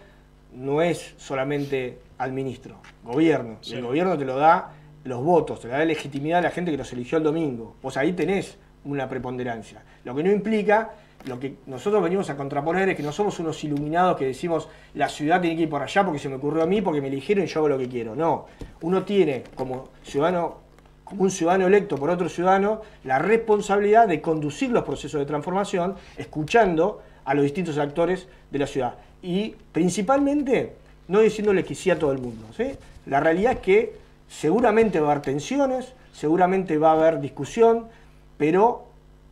no es solamente al ministro, gobierno. Y Sí. el gobierno te lo da los votos, te lo da legitimidad a la gente que los eligió el domingo. Vos ahí tenés una preponderancia. Lo que no implica, lo que nosotros venimos a contraponer es que no somos unos iluminados que decimos la ciudad tiene que ir por allá porque se me ocurrió a mí, porque me eligieron y yo hago lo que quiero. No, uno tiene como ciudadano como un ciudadano electo por otro ciudadano, la responsabilidad de conducir los procesos de transformación, escuchando a los distintos actores de la ciudad. Y principalmente, no diciéndole que sí a todo el mundo. La realidad es que seguramente va a haber tensiones, seguramente va a haber discusión, pero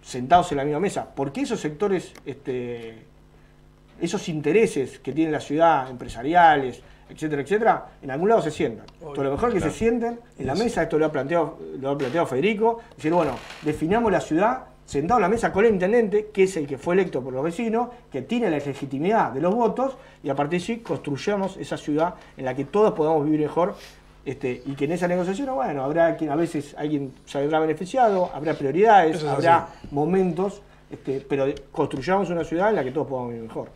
sentados en la misma mesa. Porque esos sectores, este, esos intereses que tiene la ciudad, empresariales, etcétera, etcétera, en algún lado se sientan. Entonces, lo mejor es que claro. se sienten en la mesa, esto lo ha planteado, lo ha planteado Federico, decir, bueno, definamos la ciudad sentado en la mesa con el intendente, que es el que fue electo por los vecinos, que tiene la legitimidad de los votos, y a partir de allí construyamos esa ciudad en la que todos podamos vivir mejor, este, y que en esa negociación, bueno, habrá quien, a veces alguien saldrá beneficiado, habrá prioridades, es habrá así. momentos, este, pero construyamos una ciudad en la que todos podamos vivir mejor.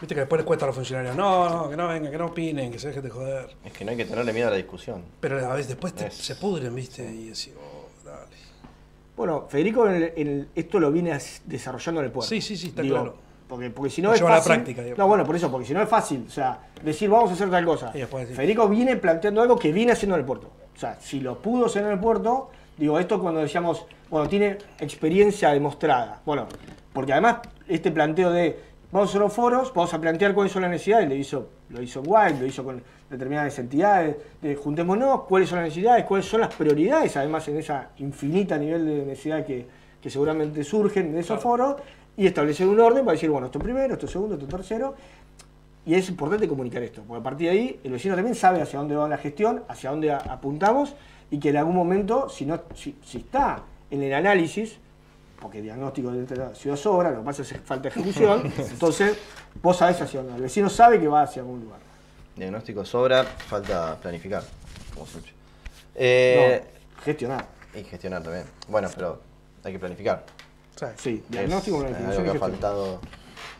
Viste que después les cuesta a los funcionarios, no, no, que no vengan, que no opinen, que se dejen de joder. Es que no hay que tenerle miedo a la discusión. Pero a veces después te- se pudren, viste, y decís, oh, dale. Bueno, Federico en el- en el- esto lo viene desarrollando en el puerto. Sí, sí, sí, está claro. Porque, porque si no es a la fácil. práctica, no, bueno, por eso, porque si no es fácil. O sea, decir vamos a hacer tal cosa. Federico viene planteando algo que viene haciendo en el puerto. O sea, si lo pudo hacer en el puerto, digo, esto cuando decíamos, bueno, tiene experiencia demostrada. Bueno, porque además este planteo de vamos a hacer los foros, vamos a plantear cuáles son las necesidades, lo hizo, lo hizo Wild, lo hizo con determinadas entidades, de juntémonos, cuáles son las necesidades, cuáles son las prioridades, además en esa infinita nivel de necesidad que, que seguramente surgen de esos Claro. foros, y establecer un orden para decir, bueno, esto primero, esto segundo, esto tercero, y es importante comunicar esto, porque a partir de ahí el vecino también sabe hacia dónde va la gestión, hacia dónde apuntamos, y que en algún momento, si, no, si, si está en el análisis, porque el diagnóstico de esta ciudad sobra, lo que pasa es que falta ejecución, entonces vos sabés hacia dónde, el vecino sabe que va hacia algún lugar. Diagnóstico sobra, falta planificar, como. Eh, no, gestionar. Y gestionar también. Bueno, pero hay que planificar. Sí, diagnóstico, Es planificación algo que ha faltado.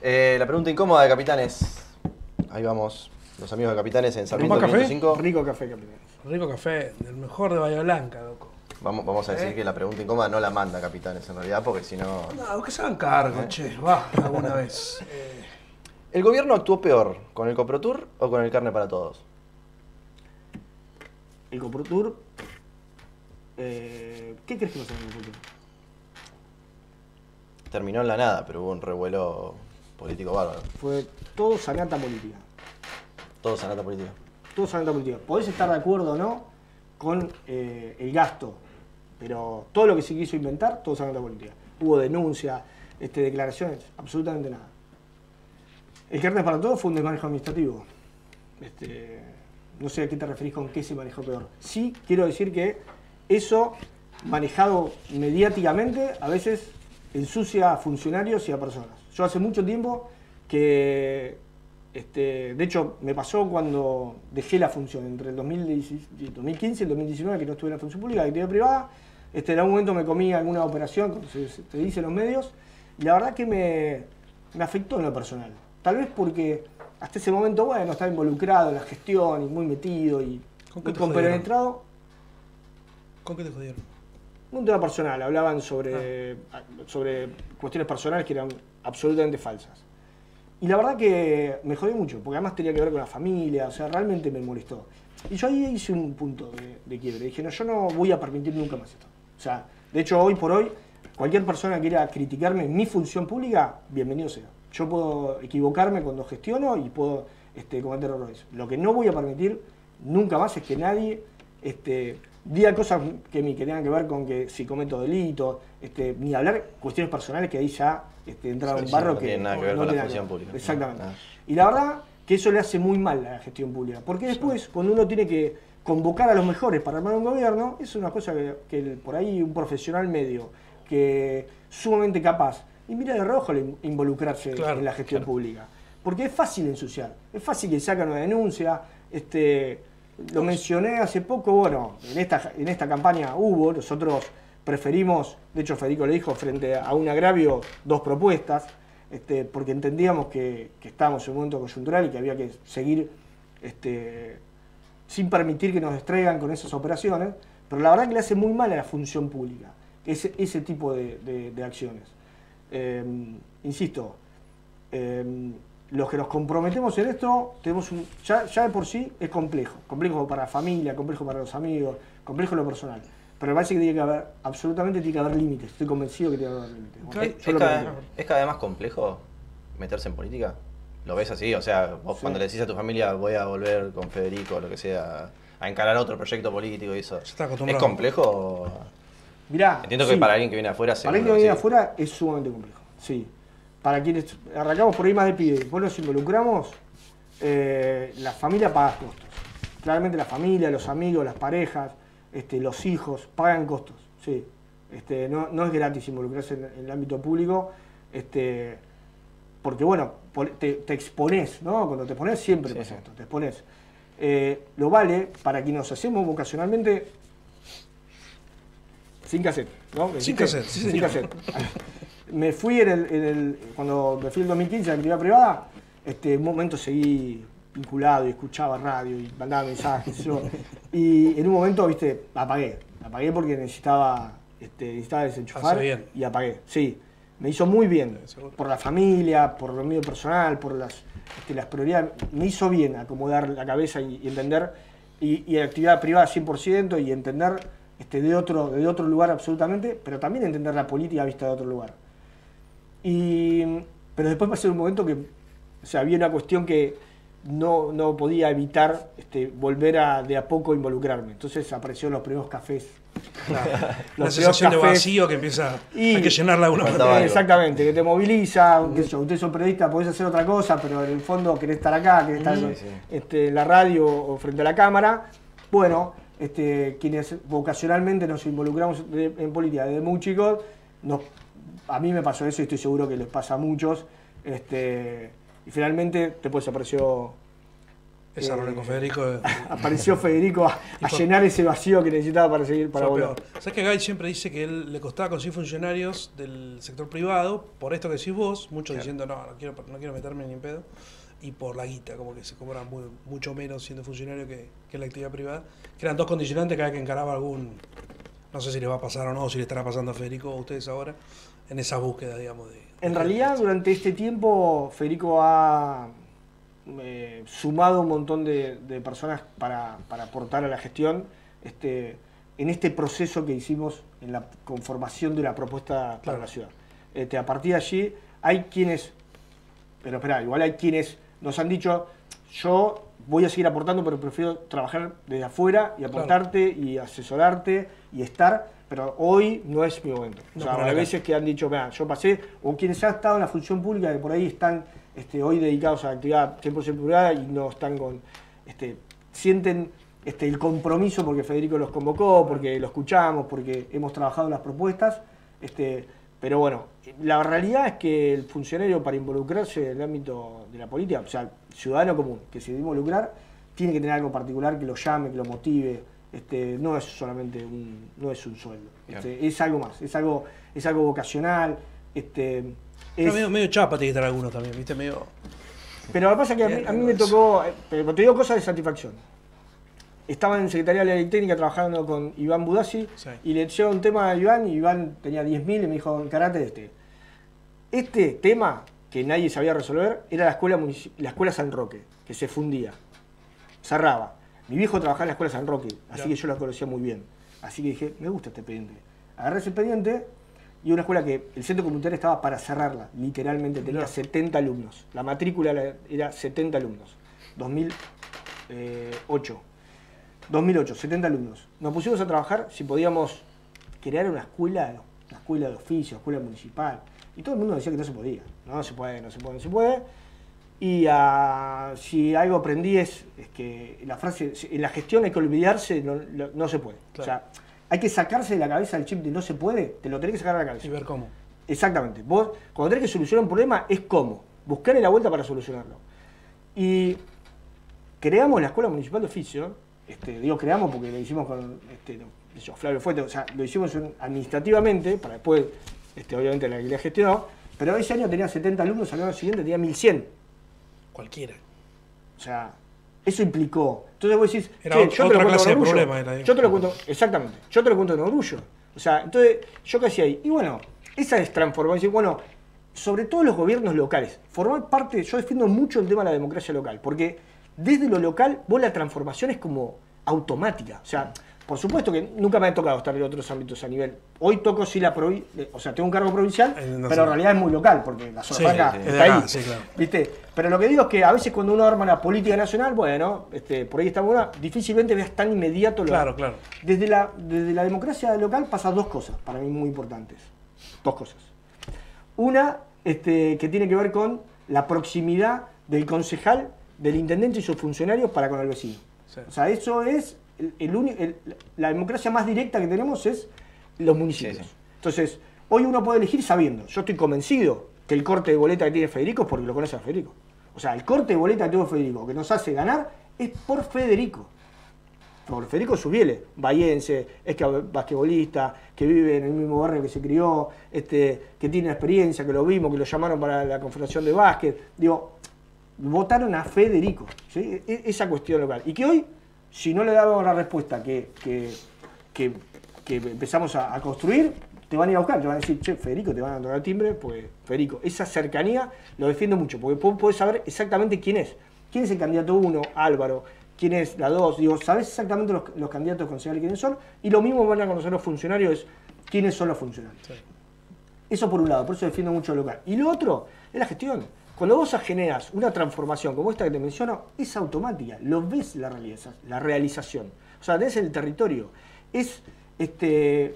Eh, la pregunta incómoda de capitanes. Ahí vamos, los amigos de capitanes en Sarmiento ¿Tomás café? 505. Rico café, capitán. Rico café, del mejor de Bahía Blanca, loco. Vamos, vamos a decir ¿Eh? que la pregunta incómoda no la manda capitanes en realidad, porque si no. No, que se hagan cargo, che, va, alguna vez. Eh, ¿El gobierno actuó peor con el Coprotour o con el carne para todos? El Coprotour. Eh, ¿Qué crees que pasó en el Coprotour? Terminó en la nada, pero hubo un revuelo político bárbaro. Fue todo sanata política. Todo sanata política. todo sanata política. Podés estar de acuerdo o no con eh, el gasto, pero todo lo que se quiso inventar, todo sanata política. Hubo denuncias, este, declaraciones, absolutamente nada. El carnet para todos fue un desmanejo administrativo. Este, no sé a qué te referís con qué se manejó peor. Sí, quiero decir que eso, manejado mediáticamente, a veces ensucia a funcionarios y a personas. Yo hace mucho tiempo que este, de hecho, me pasó cuando dejé la función, entre el 2016 2015 y el 2019, que no estuve en la función pública, actividad privada. Este, en algún momento me comí alguna operación, como se, se te dice en los medios, y la verdad que me, me afectó en lo personal. Tal vez porque hasta ese momento, bueno, estaba involucrado en la gestión y muy metido y ¿Con muy compenetrado. ¿Con qué te jodieron? Un tema personal, hablaban sobre, sobre cuestiones personales que eran absolutamente falsas. Y la verdad que me jodió mucho, porque además tenía que ver con la familia, o sea, realmente me molestó. Y yo ahí hice un punto de, de quiebre. Dije, no, yo no voy a permitir nunca más esto. O sea, de hecho, hoy por hoy, cualquier persona que quiera criticarme en mi función pública, bienvenido sea. Yo puedo equivocarme cuando gestiono y puedo este, cometer errores. Lo que no voy a permitir nunca más es que nadie este, diga cosas que, me, que tengan que ver con que si cometo delitos, este, ni hablar cuestiones personales que ahí ya este, entraba Sí, un sí, barro no que tiene nada que ver con la función pública. Exactamente. Nada. Y la verdad que eso le hace muy mal a la gestión pública. Porque después, cuando uno tiene que convocar a los mejores para armar un gobierno, es una cosa que, que el- por ahí un profesional medio, que sumamente capaz, y mira de rojo el involucrarse Claro, en la gestión claro. pública. porque es fácil ensuciar, es fácil que sacan una denuncia, este, lo mencioné hace poco, bueno, en esta, en esta campaña hubo, nosotros preferimos, de hecho Federico le dijo, frente a un agravio, dos propuestas, este, porque entendíamos que, que estábamos en un momento coyuntural y que había que seguir este, sin permitir que nos distraigan con esas operaciones, pero la verdad que le hace muy mal a la función pública ese, ese tipo de, de, acciones. Eh, insisto, eh, los que nos comprometemos en esto, tenemos un, ya, ya, de por sí es complejo, complejo para la familia, complejo para los amigos, complejo en lo personal. Pero me parece que tiene que haber, absolutamente tiene que haber límites, estoy convencido que tiene que haber límites. ¿Es, cada, ¿Es, cada, vez más complejo meterse en política? ¿Lo ves así? O sea, vos cuando le decís a tu familia voy a volver con Federico o lo que sea, a encarar otro proyecto político y eso, ¿es complejo? Mirá, Entiendo que para alguien que viene afuera... Para alguien que viene afuera es sumamente complejo, sí. Para quienes arrancamos por ahí más de pie, después nos involucramos, eh, la familia paga costos. Claramente la familia, los amigos, las parejas, este, los hijos, pagan costos, sí. Este, no, no es gratis involucrarse en, el ámbito público, este, porque bueno, te, te expones, ¿no? Cuando te pones siempre pasa esto, te expones. Eh, lo vale para quienes nos hacemos vocacionalmente sin cassette, ¿no? Sin cassette, sí, sin cassette. Me fui en el, cuando me fui en el 2015 a la actividad privada, este, un momento seguí vinculado y escuchaba radio y mandaba mensajes. y en un momento, viste, apagué. Apagué porque necesitaba, este, necesitaba desenchufar y apagué. Sí, me hizo muy bien. Por la familia, por lo mío personal, por las, este, las prioridades. Me hizo bien acomodar la cabeza y, entender. Y, y actividad privada 100% y entender este, de, otro, de otro lugar absolutamente, pero también entender la política vista de otro lugar. Y, pero después pasé un momento que, o sea, había una cuestión que no, no podía evitar este, volver a de a poco involucrarme. Entonces aparecieron los primeros cafés. la sensación de vacío que empieza y, hay que llenarla una vez. Exactamente, que te moviliza, que yo, usted es periodista, podés hacer otra cosa, pero en el fondo querés estar acá, querés estar este, en la radio o frente a la cámara. Bueno, este, quienes vocacionalmente nos involucramos en política desde muy chicos, a mí me pasó eso y estoy seguro que les pasa a muchos. Este, y finalmente después apareció... Esa eh, con Federico. Apareció Federico a, llenar ese vacío que necesitaba para seguir para volver. ¿Sabes que Guy siempre dice que él le costaba conseguir funcionarios del sector privado, por esto que decís vos, muchos diciendo no, no quiero, no quiero meterme ni en pedo, y por la guita, como que se cobra mucho menos siendo funcionario que, que la actividad privada que eran dos condicionantes cada vez que encaraba algún, no sé si le va a pasar o no, si le estará pasando a Federico o a ustedes ahora, en esa búsqueda, digamos. De, en realidad, durante este tiempo, Federico ha eh, sumado un montón de, personas para, aportar a la gestión este, en este proceso que hicimos en la conformación de la propuesta para la ciudad. Este, a partir de allí, hay quienes, pero espera, igual hay quienes nos han dicho, yo voy a seguir aportando, pero prefiero trabajar desde afuera y aportarte y asesorarte y estar, pero hoy no es mi momento. o sea, hay veces que han dicho, vea, yo pasé, o quienes han estado en la función pública que por ahí están este, hoy dedicados a la actividad 100% privada y no están con, este, sienten este, el compromiso porque Federico los convocó, porque lo escuchamos, porque hemos trabajado las propuestas, este, pero bueno, la realidad es que el funcionario para involucrarse en el ámbito de la política, o sea, el ciudadano común que se debe involucrar, tiene que tener algo particular que lo llame, que lo motive. Este, no es solamente un, no es un sueldo, este, es algo más, es algo, es algo vocacional. Este, es... medio, medio chapa tiene que estar alguno también, ¿viste? Medio... Pero lo que pasa es que a mí, me tocó, eh, pero te digo cosas de satisfacción estaba en Secretaría de la Técnica trabajando con Iván Budassi y le eché un tema a Iván y Iván tenía 10.000 y me dijo, karate este. Este tema que nadie sabía resolver era la escuela, la escuela San Roque, que se fundía, cerraba. Mi viejo trabajaba en la escuela San Roque, así que yo la conocía muy bien. Así que dije, me gusta este expediente. Agarré ese expediente y una escuela que el centro comunitario estaba para cerrarla, literalmente tenía 70 alumnos. La matrícula era 70 alumnos, 2008. 2008, 70 alumnos. Nos pusimos a trabajar si podíamos crear una escuela, una escuela de oficio, escuela municipal. Y todo el mundo decía que no se podía. No se puede, no se puede, no se puede. Y uh, si algo aprendí es, es, que la frase, en la gestión hay que olvidarse, no, no se puede. O sea, hay que sacarse de la cabeza el chip de no se puede, te lo tenés que sacar de la cabeza. Y ver cómo. Exactamente. Vos, cuando tenés que solucionar un problema, es cómo. buscarle la vuelta para solucionarlo. Y creamos la Escuela Municipal de Oficio, este, digo creamos porque lo hicimos con este, yo, Flavio Fuente, o sea, lo hicimos administrativamente, para después, este, obviamente, la que gestionó, pero ese año tenía 70 alumnos, al año siguiente tenía 1100. Cualquiera. O sea, eso implicó. Entonces vos decís, era yo te lo cuento con orgullo. yo te lo cuento, exactamente, yo te lo cuento con orgullo. O sea, entonces, ¿yo qué hacía ahí? Y bueno, esa es transformación. Bueno, sobre todo los gobiernos locales. Formar parte, yo defiendo mucho el tema de la democracia local, porque desde lo local vos la transformación es como automática. O sea, por supuesto que nunca me ha tocado estar en otros ámbitos a nivel. Hoy toco sí la provincia, o sea, tengo un cargo provincial, pero en realidad es muy local, porque la zona está ahí. ¿viste? Pero lo que digo es que a veces cuando uno arma una política nacional, bueno, este, por ahí está buena, difícilmente veas tan inmediato lo Claro, claro. Desde la, desde la democracia local pasan dos cosas, para mí muy importantes. Dos cosas. Una, este, que tiene que ver con la proximidad del concejal, del intendente y sus funcionarios para con el vecino. O sea, eso es el, la democracia más directa que tenemos es los municipios. Entonces, hoy uno puede elegir sabiendo, yo estoy convencido que el corte de boleta que tiene Federico es porque lo conoce a Federico. O sea, el corte de boleta que tiene Federico, que nos hace ganar, es por Federico. Por Federico Subiele, bahiense, es que basquetbolista, que vive en el mismo barrio que se crió, este, que tiene experiencia, que lo vimos, que lo llamaron para la confederación de básquet. Digo, votaron a Federico, e, esa cuestión local. Y que hoy si no le damos la respuesta que, empezamos a, construir, te van a ir a buscar, te van a decir, che, Federico, te van a dar el timbre, pues Federico, esa cercanía lo defiendo mucho, porque puedes saber exactamente quién es. ¿Quién es el candidato 1, Álvaro? ¿Quién es la 2? Digo, sabes exactamente los, candidatos concejales quiénes son, y lo mismo van a conocer los funcionarios, quiénes son los funcionarios. Eso por un lado, por eso defiendo mucho el local. Y lo otro es la gestión. Cuando vos generas una transformación como esta que te menciono, es automática, lo ves la, la realización. O sea, desde el territorio. Es, este,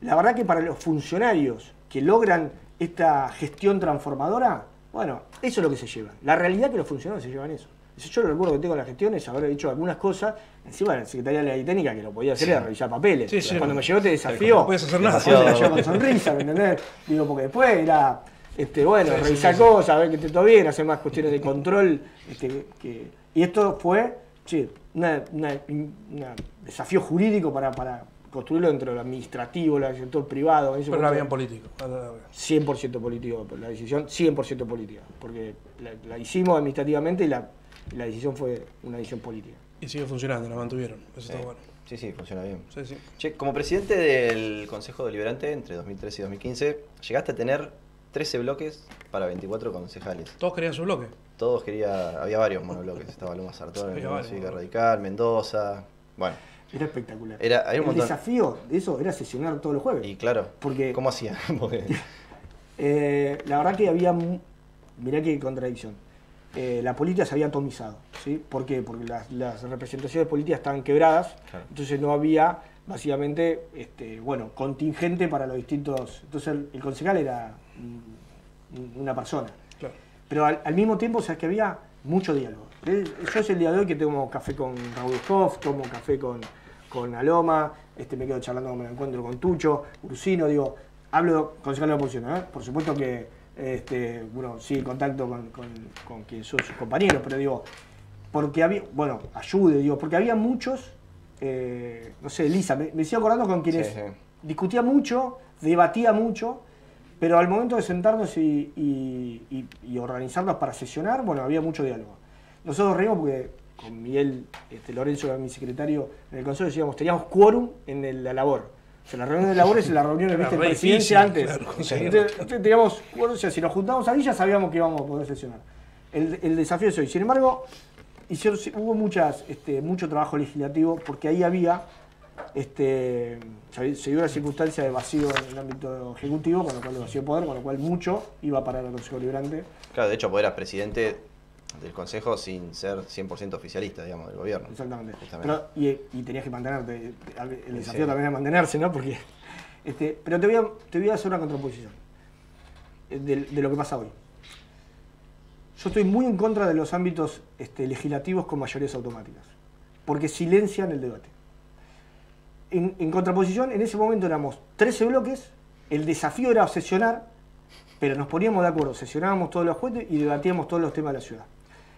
la verdad que para los funcionarios que logran esta gestión transformadora, bueno, eso es lo que se lleva. La realidad que los funcionarios se llevan eso. Yo lo recuerdo que tengo en la gestión es haber hecho algunas cosas, encima de la Secretaría de la Técnica, que lo podía hacer era revisar papeles. Cuando me llegó este desafío, no puedes hacer nada. Yo con sonrisa, ¿me entendés? Digo, porque después era este, bueno, revisar cosas, ver que esté todo bien, hacer más cuestiones de control. Este, y esto fue un desafío jurídico para, para construirlo dentro del administrativo, del sector privado. Pero no había político. 100% político, la decisión 100% política, porque la, hicimos administrativamente y la, decisión fue una decisión política. Y sigue funcionando, la mantuvieron, eso está bueno. Sí, sí, funciona bien. como presidente del Consejo Deliberante entre 2013 y 2015, ¿llegaste a tener 13 bloques para 24 concejales. ¿Todos querían su bloque? Todos querían, había varios monobloques, estaba Luma Sartor, Cívica Radical, Mendoza, bueno. Era espectacular. Era, el desafío de eso era sesionar todos los jueves. Y claro, porque, ¿cómo hacía? Eh, la verdad que había, mirá qué contradicción, eh, la política se había atomizado. ¿sí? ¿Por qué? Porque las, representaciones políticas estaban quebradas, entonces no había básicamente, este, bueno, contingente para los distintos... Entonces el concejal era una persona. Pero al, mismo tiempo, sabes que había mucho diálogo. Yo es el día de hoy que tomo café con Raúl Hoff, tomo café con, con Aloma, este, me quedo charlando, me encuentro con Tucho, Ursino, digo, hablo con de la oposición, ¿eh? por supuesto que este, bueno, sí, contacto con, con, quien son sus compañeros, pero digo, porque había, bueno, ayude, digo, porque había muchos, eh, no sé, Lisa, me, me sigo acordando con quienes discutía mucho, debatía mucho, pero al momento de sentarnos y, organizarnos para sesionar, bueno, había mucho diálogo. Nosotros reímos porque con Miguel este, Lorenzo, mi secretario en el consejo, decíamos, teníamos quórum en la labor. O sea, la reunión de labor es la reunión de ¿viste, presidencia antes. entonces, teníamos quórum, o sea, si nos juntamos ahí ya sabíamos que íbamos a poder sesionar. El, desafío es hoy. Sin embargo, hubo muchas, este, mucho trabajo legislativo porque ahí había este, se dio la circunstancia de vacío en el ámbito ejecutivo, con lo cual de vacío de poder, con lo cual mucho iba para el Consejo Liberante. Claro, de hecho, eras presidente del Consejo sin ser 100% oficialista, digamos, del gobierno. Exactamente. y, tenías que mantenerte, el desafío también era mantenerse, ¿no? Porque, este, pero te voy, a, te voy a hacer una contraposición eh, de, lo que pasa hoy. Yo estoy muy en contra de los ámbitos este, legislativos con mayorías automáticas, porque silencian el debate en, contraposición, en ese momento éramos 13 bloques, el desafío era obsesionar, pero nos poníamos de acuerdo, sesionábamos todos los jueces y debatíamos todos los temas de la ciudad.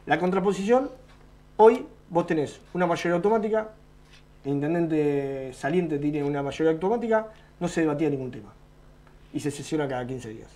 La contraposición, hoy vos tenés una mayoría automática, el intendente saliente tiene una mayoría automática, no se debatía ningún tema. Y se sesiona cada 15 días.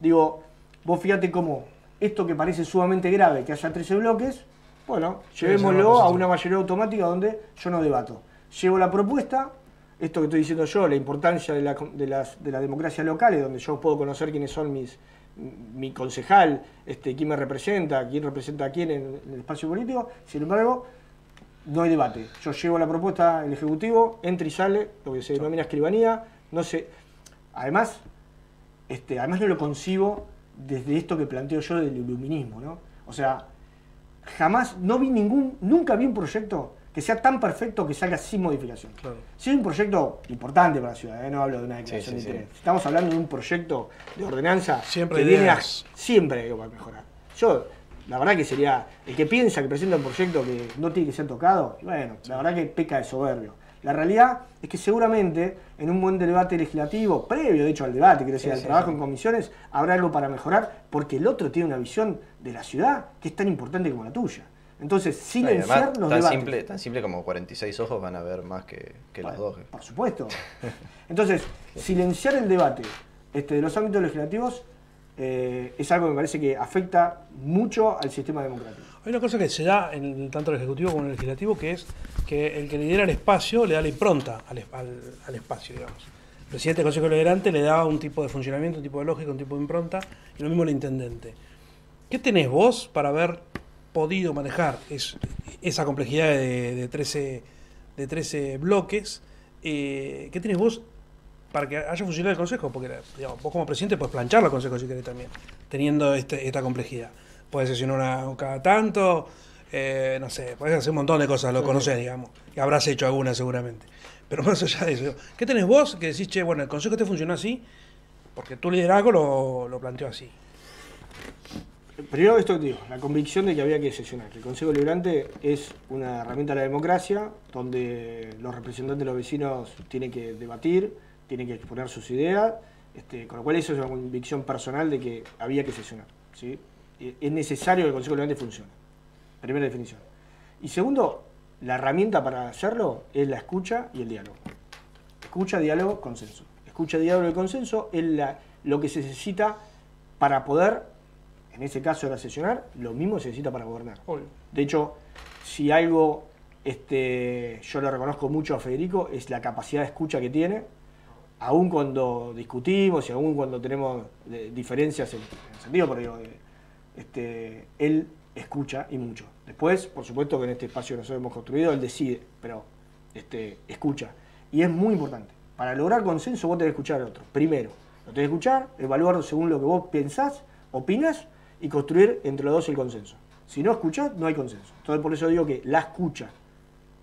Digo, vos fíjate cómo esto que parece sumamente grave, que haya 13 bloques, bueno, llevémoslo a una mayoría automática donde yo no debato. Llevo la propuesta, esto que estoy diciendo yo, la importancia de la, de las, de democracia local, donde yo puedo conocer quiénes son mis mi concejal, este, quién me representa, quién representa a quién en, el espacio político, sin embargo, no hay debate. Yo llevo la propuesta el Ejecutivo, entra y sale, lo que se denomina escribanía, no sé. Además, este, además no lo concibo desde esto que planteo yo del iluminismo, ¿no? O sea, jamás, no vi ningún, nunca vi un proyecto que sea tan perfecto que salga sin modificación. Si es un proyecto importante para la ciudad, ¿eh? no hablo de una declaración de interés. Estamos hablando de un proyecto de ordenanza siempre que viene a, siempre digo, para mejorar. Yo, la verdad que sería, el que piensa que presenta un proyecto que no tiene que ser tocado, bueno, la verdad que peca de soberbio. La realidad es que seguramente en un buen debate legislativo, previo de hecho al debate, quiero decir, al trabajo en comisiones, habrá algo para mejorar, porque el otro tiene una visión de la ciudad que es tan importante como la tuya. Entonces, silenciar los tan Simple, tan simple como 46 ojos van a ver más que, los dos. Por supuesto. Entonces, silenciar el debate este, de los ámbitos legislativos eh, es algo que me parece que afecta mucho al sistema democrático. Hay una cosa que se da en tanto el Ejecutivo como en el Legislativo, que es que el que lidera el espacio le da la impronta al, al, espacio, digamos. El presidente del Consejo Deliberante le da un tipo de funcionamiento, un tipo de lógica, un tipo de impronta, y lo mismo el intendente. ¿Qué tenés vos para ver podido manejar esa complejidad de, 13, de 13 bloques. Eh, ¿Qué tenés vos para que haya funcionado el Consejo? Porque vos como presidente puedes planchar el Consejo si querés también, teniendo este, esta complejidad. Puedes sesionar una, cada tanto, eh, no sé, puedes hacer un montón de cosas, lo conoces, digamos, y habrás hecho alguna seguramente. Pero más allá de eso, ¿qué tenés vos que decís, che, bueno, el Consejo te funcionó así? Porque tu liderazgo lo, lo planteó así. Primero esto que digo, la convicción de que había que sesionar. El Consejo Liberante es una herramienta de la democracia donde los representantes de los vecinos tienen que debatir, tienen que exponer sus ideas, este, con lo cual eso es una convicción personal de que había que sesionar. ¿sí? Es necesario que el Consejo Liberante funcione. Primera definición. Y segundo, la herramienta para hacerlo es la escucha y el diálogo. Escucha, diálogo, consenso. Escucha, diálogo y consenso es lo que se necesita para poder en ese caso era sesionar, lo mismo se necesita para gobernar. De hecho, si algo este, yo lo reconozco mucho a Federico, es la capacidad de escucha que tiene, aun cuando discutimos y aun cuando tenemos eh, diferencias en, el sentido, pero este, él escucha y mucho. Después, por supuesto que en este espacio que nosotros hemos construido, él decide, pero este, escucha. Y es muy importante. Para lograr consenso vos tenés que escuchar al otro. Primero, lo tenés que escuchar, evaluarlo según lo que vos pensás, opinás y construir entre los dos el consenso. Si no escuchás, no hay consenso. Entonces por eso digo que la escucha,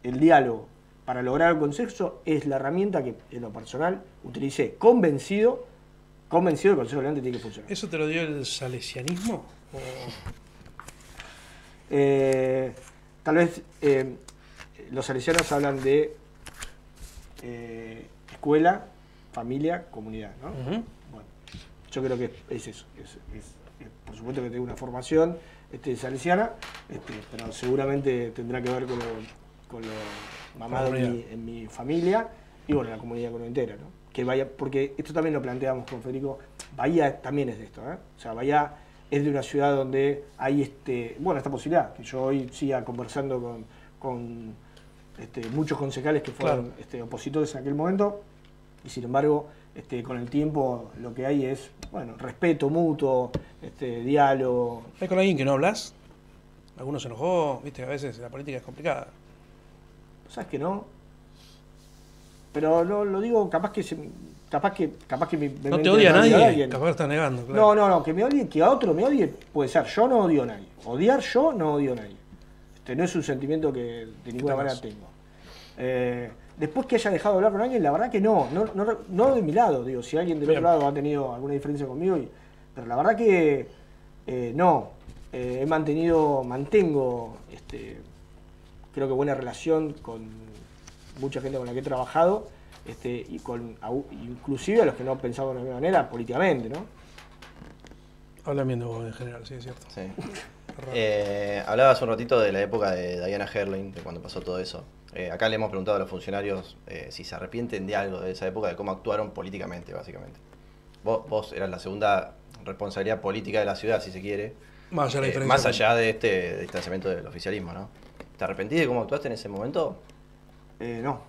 el diálogo, para lograr el consenso es la herramienta que en lo personal utilicé convencido, convencido que el Consejo Delante tiene que funcionar. ¿Eso te lo dio el salesianismo? Eh, tal vez eh, los salesianos hablan de eh, escuela, familia, comunidad. ¿no? bueno, yo creo que es eso. es por supuesto que tengo una formación este, salesiana, este, pero seguramente tendrá que ver con lo, con mamado en mi, familia y bueno, la comunidad entera, ¿no? Que vaya, porque esto también lo planteamos con Federico, Bahía también es de esto, ¿eh? O sea, Bahía es de una ciudad donde hay este, bueno, esta posibilidad, que yo hoy siga conversando con, este, muchos concejales que fueron este, opositores en aquel momento, y sin embargo, este, con el tiempo lo que hay es, bueno, respeto mutuo, este, diálogo. ¿Hay con alguien que no hablas? ¿Alguno se enojó? Viste a veces la política es complicada. ¿Sabes que no? Pero no, lo digo, capaz que capaz que capaz que me, no te odia a nadie, capaz que estás negando. No, no, no, que me odie, que a otro me odie, puede ser. Yo no odio a nadie. Odiar yo no odio a nadie. Este no es un sentimiento que de ninguna manera tengo. Eh, Después que haya dejado de hablar con alguien, la verdad que no, no, no, de mi lado, digo, si alguien del otro lado ha tenido alguna diferencia conmigo, pero la verdad que eh, no, eh, he mantenido, mantengo, este, creo que buena relación con mucha gente con la que he trabajado, este, y con inclusive a los que no pensamos de la misma manera políticamente, ¿no? Hablan bien de vos en general, sí, es cierto. Sí. Eh, hablabas un ratito de la época de Diana Herling, de cuando pasó todo eso. Eh, acá le hemos preguntado a los funcionarios eh, si se arrepienten de algo de esa época, de cómo actuaron políticamente, básicamente. Vos, vos eras la segunda responsabilidad política de la ciudad, si se quiere. Más allá de la Eh, diferencia. más allá de este distanciamiento del oficialismo, ¿no? ¿Te arrepentís de cómo actuaste en ese momento? Eh, no.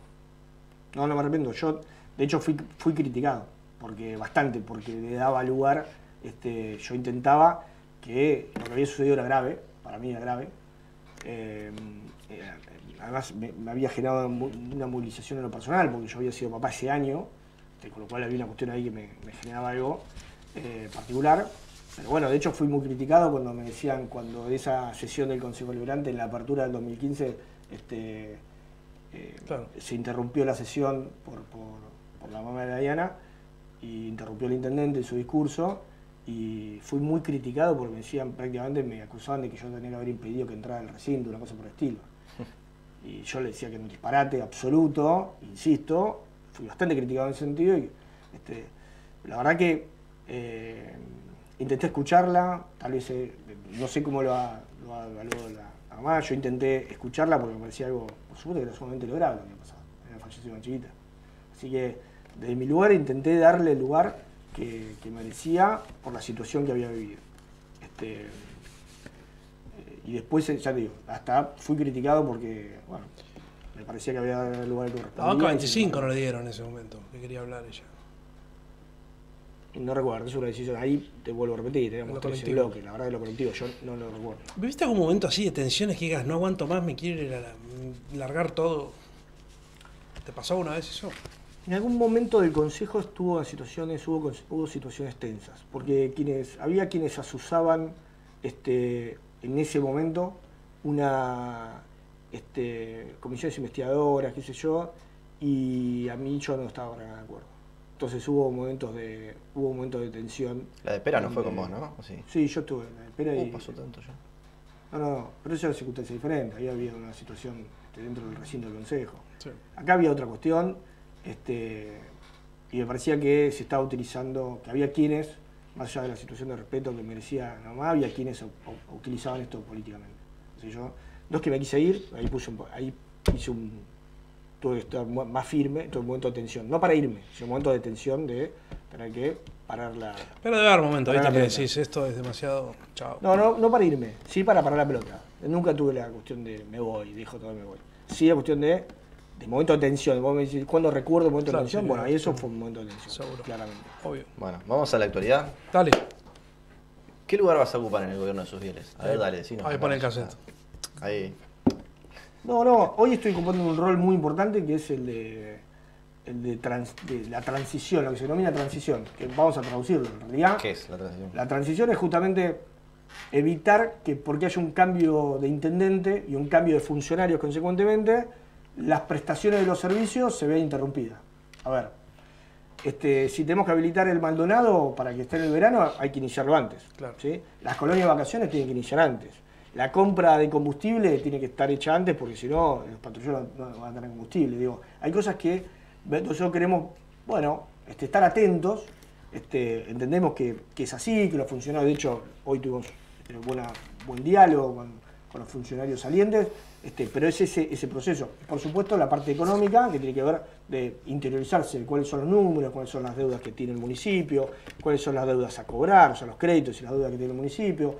No, no me arrepiento. Yo, de hecho, fui, fui criticado, porque bastante, porque le daba lugar, este, yo intentaba que lo que había sucedido era grave, para mí era grave. Eh, eh, además, me, me había generado una movilización en lo personal, porque yo había sido papá ese año, este, con lo cual había una cuestión ahí que me, me generaba algo eh, particular. Pero bueno, de hecho fui muy criticado cuando me decían, cuando de esa sesión del Consejo Liberante en la apertura del 2015, este, eh, Claro. se interrumpió la sesión por, por- por la mamá de Diana y interrumpió el intendente en su discurso y fui muy criticado porque me decían prácticamente, me acusaban de que yo tenía que haber impedido que entrara al recinto, una cosa por el estilo. Y yo le decía que era un disparate absoluto, insisto, fui bastante criticado en ese sentido y este, la verdad que eh, intenté escucharla, tal vez eh, no sé cómo lo ha, lo evaluado la, mamá, yo intenté escucharla porque me parecía algo, por supuesto que era sumamente lograble lo que había pasado, era fallecido una chiquita. Así que desde mi lugar intenté darle el lugar que, que merecía por la situación que había vivido. Este, y después, eh, ya te digo, hasta fui criticado porque, bueno, me parecía que había lugar que La banca y 25 sin no le dieron en ese momento, que quería hablar ella. No recuerdo, es una decisión. Ahí te vuelvo a repetir, 13 colectivo. bloques, la verdad que lo colectivo yo no lo recuerdo. ¿Viviste algún momento así de tensiones que digas, no aguanto más, me quiero ir a la- largar todo? ¿Te pasó alguna vez eso? En algún momento del consejo estuvo en situaciones, hubo, hubo situaciones tensas, porque quienes, había quienes asusaban este, en ese momento una este, comisiones investigadoras, qué sé yo, y a mí yo no estaba para nada de acuerdo. Entonces hubo momentos de, hubo momentos de tensión. La de Pera no fue con vos, ¿no? ¿O sí? Sí, yo estuve en la espera y. Uh, pasó tanto ya. No, no, no, pero eso era circunstancia diferente. Ahí había una situación este, dentro del recinto del consejo. Sí. Acá había otra cuestión, este, y me parecía que se estaba utilizando, que había quienes, más allá de la situación de respeto que merecía la mamá, había quienes o- o- utilizaban esto políticamente. Entonces yo, no es que me quise ir, ahí puse un, ahí hice un, tuve que estar más firme, tuve un momento de tensión, no para irme, sino un momento de tensión de tener que parar la... Pero debe haber momentos, ¿viste? la Que decís, esto es demasiado. Chao. No, no, no para irme, sí para parar la pelota. Nunca tuve la cuestión de me voy, dijo todo me voy. Sí la cuestión de, de momento de tensión. Vos me decís, ¿cuándo recuerdo el momento Claro, de tensión? sí, bueno, ahí eso sí. fue un momento de tensión. Seguro. Claramente. Obvio. Bueno, vamos a la actualidad. Dale. ¿Qué lugar vas a ocupar en el gobierno de sus fieles? A ver, dale, decinos. Ahí pone el cassette. Ahí. No, no, hoy estoy ocupando un rol muy importante que es el de, el de, trans- de la transición, lo que se denomina transición, que vamos a traducirlo en realidad. ¿Qué es la transición? La transición es justamente evitar que porque haya un cambio de intendente y un cambio de funcionarios consecuentemente, las prestaciones de los servicios se vean interrumpidas. A ver, este, si tenemos que habilitar el Maldonado para que esté en el verano, hay que iniciarlo antes. Claro. ¿sí? Las colonias de vacaciones tienen que iniciar antes. La compra de combustible tiene que estar hecha antes porque si no, los patrulleros no, van a tener combustible. Digo, hay cosas que nosotros queremos, bueno, este, estar atentos. Este, entendemos que, que es así, que los funcionarios, de hecho, hoy tuvimos este, buena, buen diálogo con, con los funcionarios salientes, este, pero es ese, proceso. Por supuesto, la parte económica, que tiene que ver de interiorizarse cuáles son los números, cuáles son las deudas que tiene el municipio, cuáles son las deudas a cobrar, o sea, los créditos y las deudas que tiene el municipio,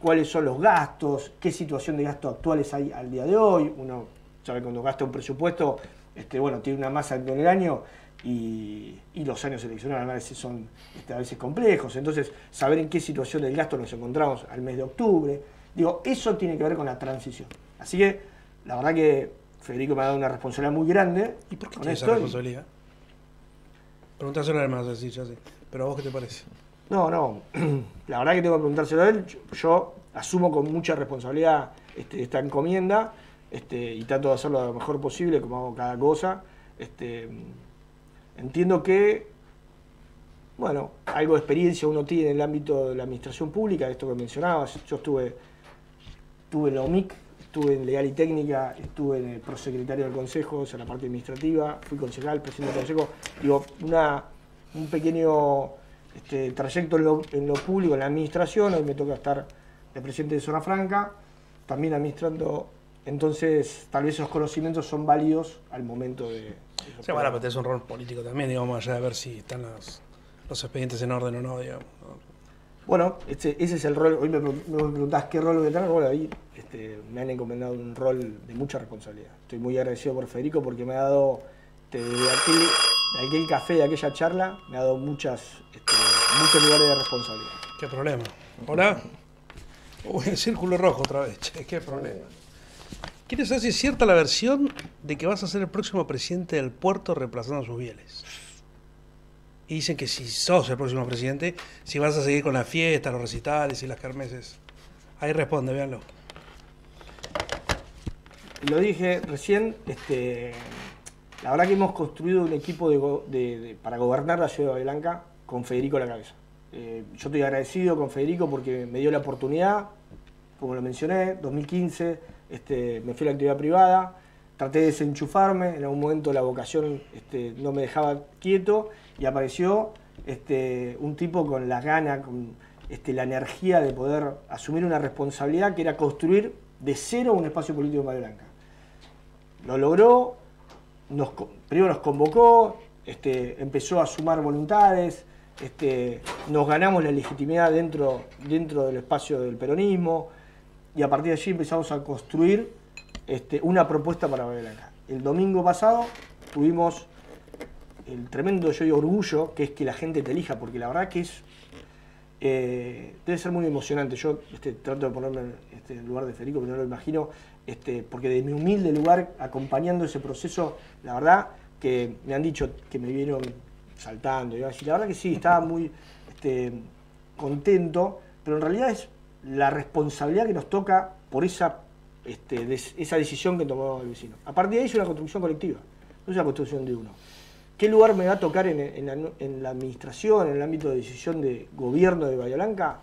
cuáles son los gastos, qué situación de gastos actuales hay al día de hoy. Uno sabe cuando gasta un presupuesto, este, bueno, tiene una masa en el año y, los años eleccionales a veces son este, a veces complejos. Entonces, saber en qué situación del gasto nos encontramos al mes de octubre. Digo, eso tiene que ver con la transición. Así que, la verdad que Federico me ha dado una responsabilidad muy grande. ¿Y por qué con tienes esa responsabilidad? Preguntáselo a él más así, ya sé. Pero a vos qué te parece. No, no. La verdad que tengo que preguntárselo a él. Yo, asumo con mucha responsabilidad este, esta encomienda este, y trato de hacerlo lo mejor posible, como hago cada cosa. Este, entiendo que, bueno, algo de experiencia uno tiene en el ámbito de la administración pública, esto que mencionabas. Yo estuve, estuve en la OMIC, estuve en Legal y Técnica, estuve en el prosecretario del Consejo, o la parte administrativa, fui concejal, presidente del Consejo. Digo, una, un pequeño este, trayecto en lo, público, en la administración, hoy me toca estar de presidente de Zona Franca, también administrando, entonces tal vez esos conocimientos son válidos al momento de... Sea, bueno, pero tenés un rol político también, digamos, allá de ver si están los, los expedientes en orden o no, digamos. Bueno, este- ese es el rol. Hoy me, pre- me preguntás qué rol voy a tener. Bueno, ahí este, me han encomendado un rol de mucha responsabilidad. Estoy muy agradecido por Federico porque me ha dado, este, aquel, aquel café, de aquella charla, me ha dado muchas, este, muchos lugares de responsabilidad. ¿Qué problema? ¿Hola? Uy, el círculo rojo otra vez, che, qué problema. ¿Quieres es cierta la versión de que vas a ser el próximo presidente del puerto reemplazando a sus bieles? Y dicen que si sos el próximo presidente, si vas a seguir con la fiesta, los recitales y las kermeses. Ahí responde, véanlo. Lo dije recién, este, la verdad que hemos construido un equipo para gobernar la ciudad de Blanca con Federico a la cabeza. Eh, yo estoy agradecido con Federico porque me dio la oportunidad, como lo mencioné, 2015, este, me fui a la actividad privada, traté de desenchufarme, en algún momento la vocación este, no me dejaba quieto y apareció este, un tipo con las ganas, con este, la energía de poder asumir una responsabilidad que era construir de cero un espacio político en Bahía Blanca. Lo logró, nos, primero nos convocó, este, empezó a sumar voluntades, este, nos ganamos la legitimidad dentro, dentro del espacio del peronismo y a partir de allí empezamos a construir este, una propuesta para Bahía Blanca. El domingo pasado tuvimos el tremendo yo digo, orgullo que es que la gente te elija, porque la verdad que es eh, debe ser muy emocionante. Yo este, trato de ponerme en este, lugar de Federico, pero no lo imagino, este, porque de mi humilde lugar, acompañando ese proceso, la verdad que me han dicho que me vieron saltando. Y la verdad que sí, estaba muy este, contento, pero en realidad es la responsabilidad que nos toca por esa, este, esa decisión que tomó el vecino. A partir de ahí es una construcción colectiva, no es una construcción de uno. ¿Qué lugar me va a tocar en, la, administración, en el ámbito de decisión de gobierno de Bahía?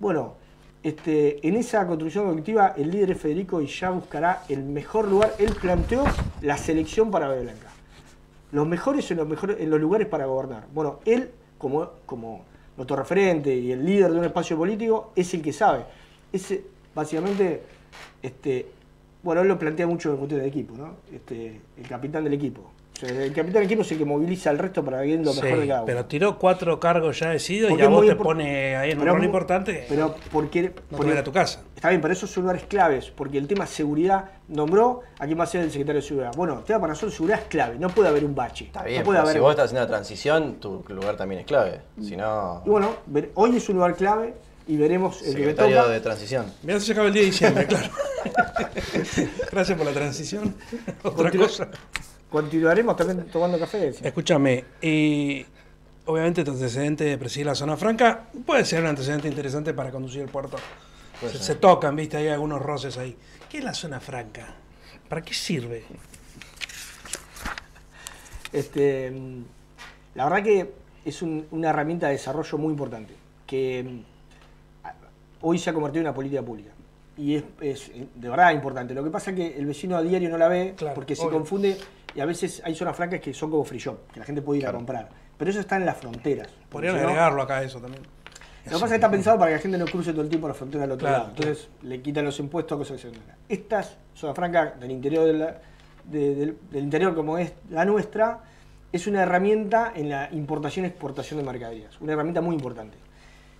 Bueno, este, en esa construcción colectiva el líder Federico y ya buscará el mejor lugar. Él planteó la selección para Bahía. Los mejores en los, mejores, en los lugares para gobernar. Bueno, él, como, como nuestro referente y el líder de un espacio político, es el que sabe. Es básicamente, este, bueno, él lo plantea mucho en cuestión de equipo, ¿no? Este, el capitán del equipo. O sea, el capitán del equipo es el que moviliza al resto para ver lo Sí, mejor de cada uno. pero tiró cuatro cargos ya decididos y a vos te pone ahí en un rol importante. Pero porque, no porque- a ir a tu casa. Está bien, pero esos son lugares claves, porque el tema seguridad nombró a quién va a ser el secretario de seguridad. Bueno, el tema para nosotros seguridad es clave, no puede haber un bache. Está bien, no puede pero haber... si vos estás haciendo la transición, tu lugar también es clave. Si no, Y bueno, hoy es un lugar clave y veremos el que me secretario toca. de transición. Mirá, se acaba el día de diciembre, claro. Gracias por la transición. Otra cosa. Continuaremos también tomando café. sí. Escúchame, y obviamente tu antecedente de presidir la zona franca puede ser un antecedente interesante para conducir el puerto. Se, tocan, viste, hay algunos roces ahí. ¿Qué es la zona franca? ¿Para qué sirve? Este, mm, la verdad que es un- una herramienta de desarrollo muy importante, que mm, hoy se ha convertido en una política pública. Y es, es, eh, de verdad importante. Lo que pasa es que el vecino a diario no la ve Claro, porque se obvio. confunde y a veces hay zonas francas que son como free shop, que la gente puede ir Claro. a comprar. Pero eso está en las fronteras. Podrían no- agregarlo acá eso también. Lo que pasa es que está pensado para que la gente no cruce todo el tiempo la frontera del otro Claro, lado. Entonces le quitan los impuestos, cosas que se venden. Estas zona franca del interior de la- de- del, del interior como es la nuestra, es una herramienta en la importación y exportación de mercaderías. Una herramienta muy importante.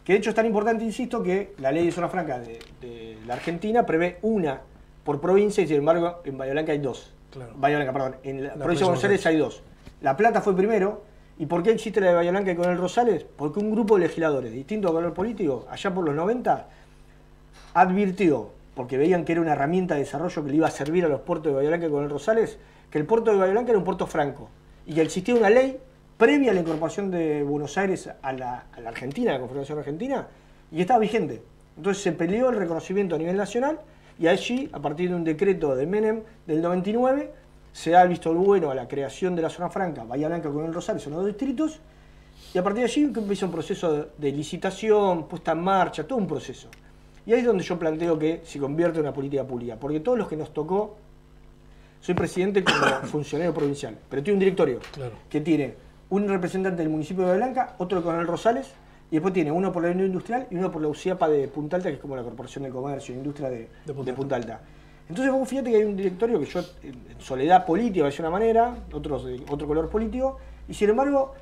Que de hecho es tan importante, insisto, que la ley de zona franca de, de la Argentina prevé una por provincia y sin embargo en Bahía Blanca hay dos. Claro. Bahía Blanca, perdón. En la, La provincia de Buenos Aires hay dos. La Plata fue primero. ¿Y por qué existe la de Bahía Blanca y Coronel Rosales? Porque un grupo de legisladores, distinto a color político, allá por los 90, advirtió, porque veían que era una herramienta de desarrollo que le iba a servir a los puertos de Bahía Blanca y Coronel Rosales, que el puerto de Bahía Blanca era un puerto franco y que existía una ley previa a la incorporación de Buenos Aires a la, a la Argentina, a la Confederación Argentina, y estaba vigente. Entonces se peleó el reconocimiento a nivel nacional y allí, a partir de un decreto de Menem del 99, se da el visto bueno a la creación de la zona franca, Bahía Blanca con el Rosario, son los dos distritos, y a partir de allí empieza un proceso de, licitación, puesta en marcha, todo un proceso. Y ahí es donde yo planteo que se convierte en una política pública, porque todos los que nos tocó, soy presidente como funcionario provincial, pero tiene un directorio Claro. que tiene un representante del municipio de Blanca, otro con el Rosales, Y después tiene uno por la Unión Industrial y uno por la UCIAPA de Punta Alta, que es como la Corporación de Comercio e Industria de, De Punta de Alta. Punta Alta. Entonces vos fíjate que hay un directorio que yo, en soledad política, de una manera, otros de otro color político, y sin embargo,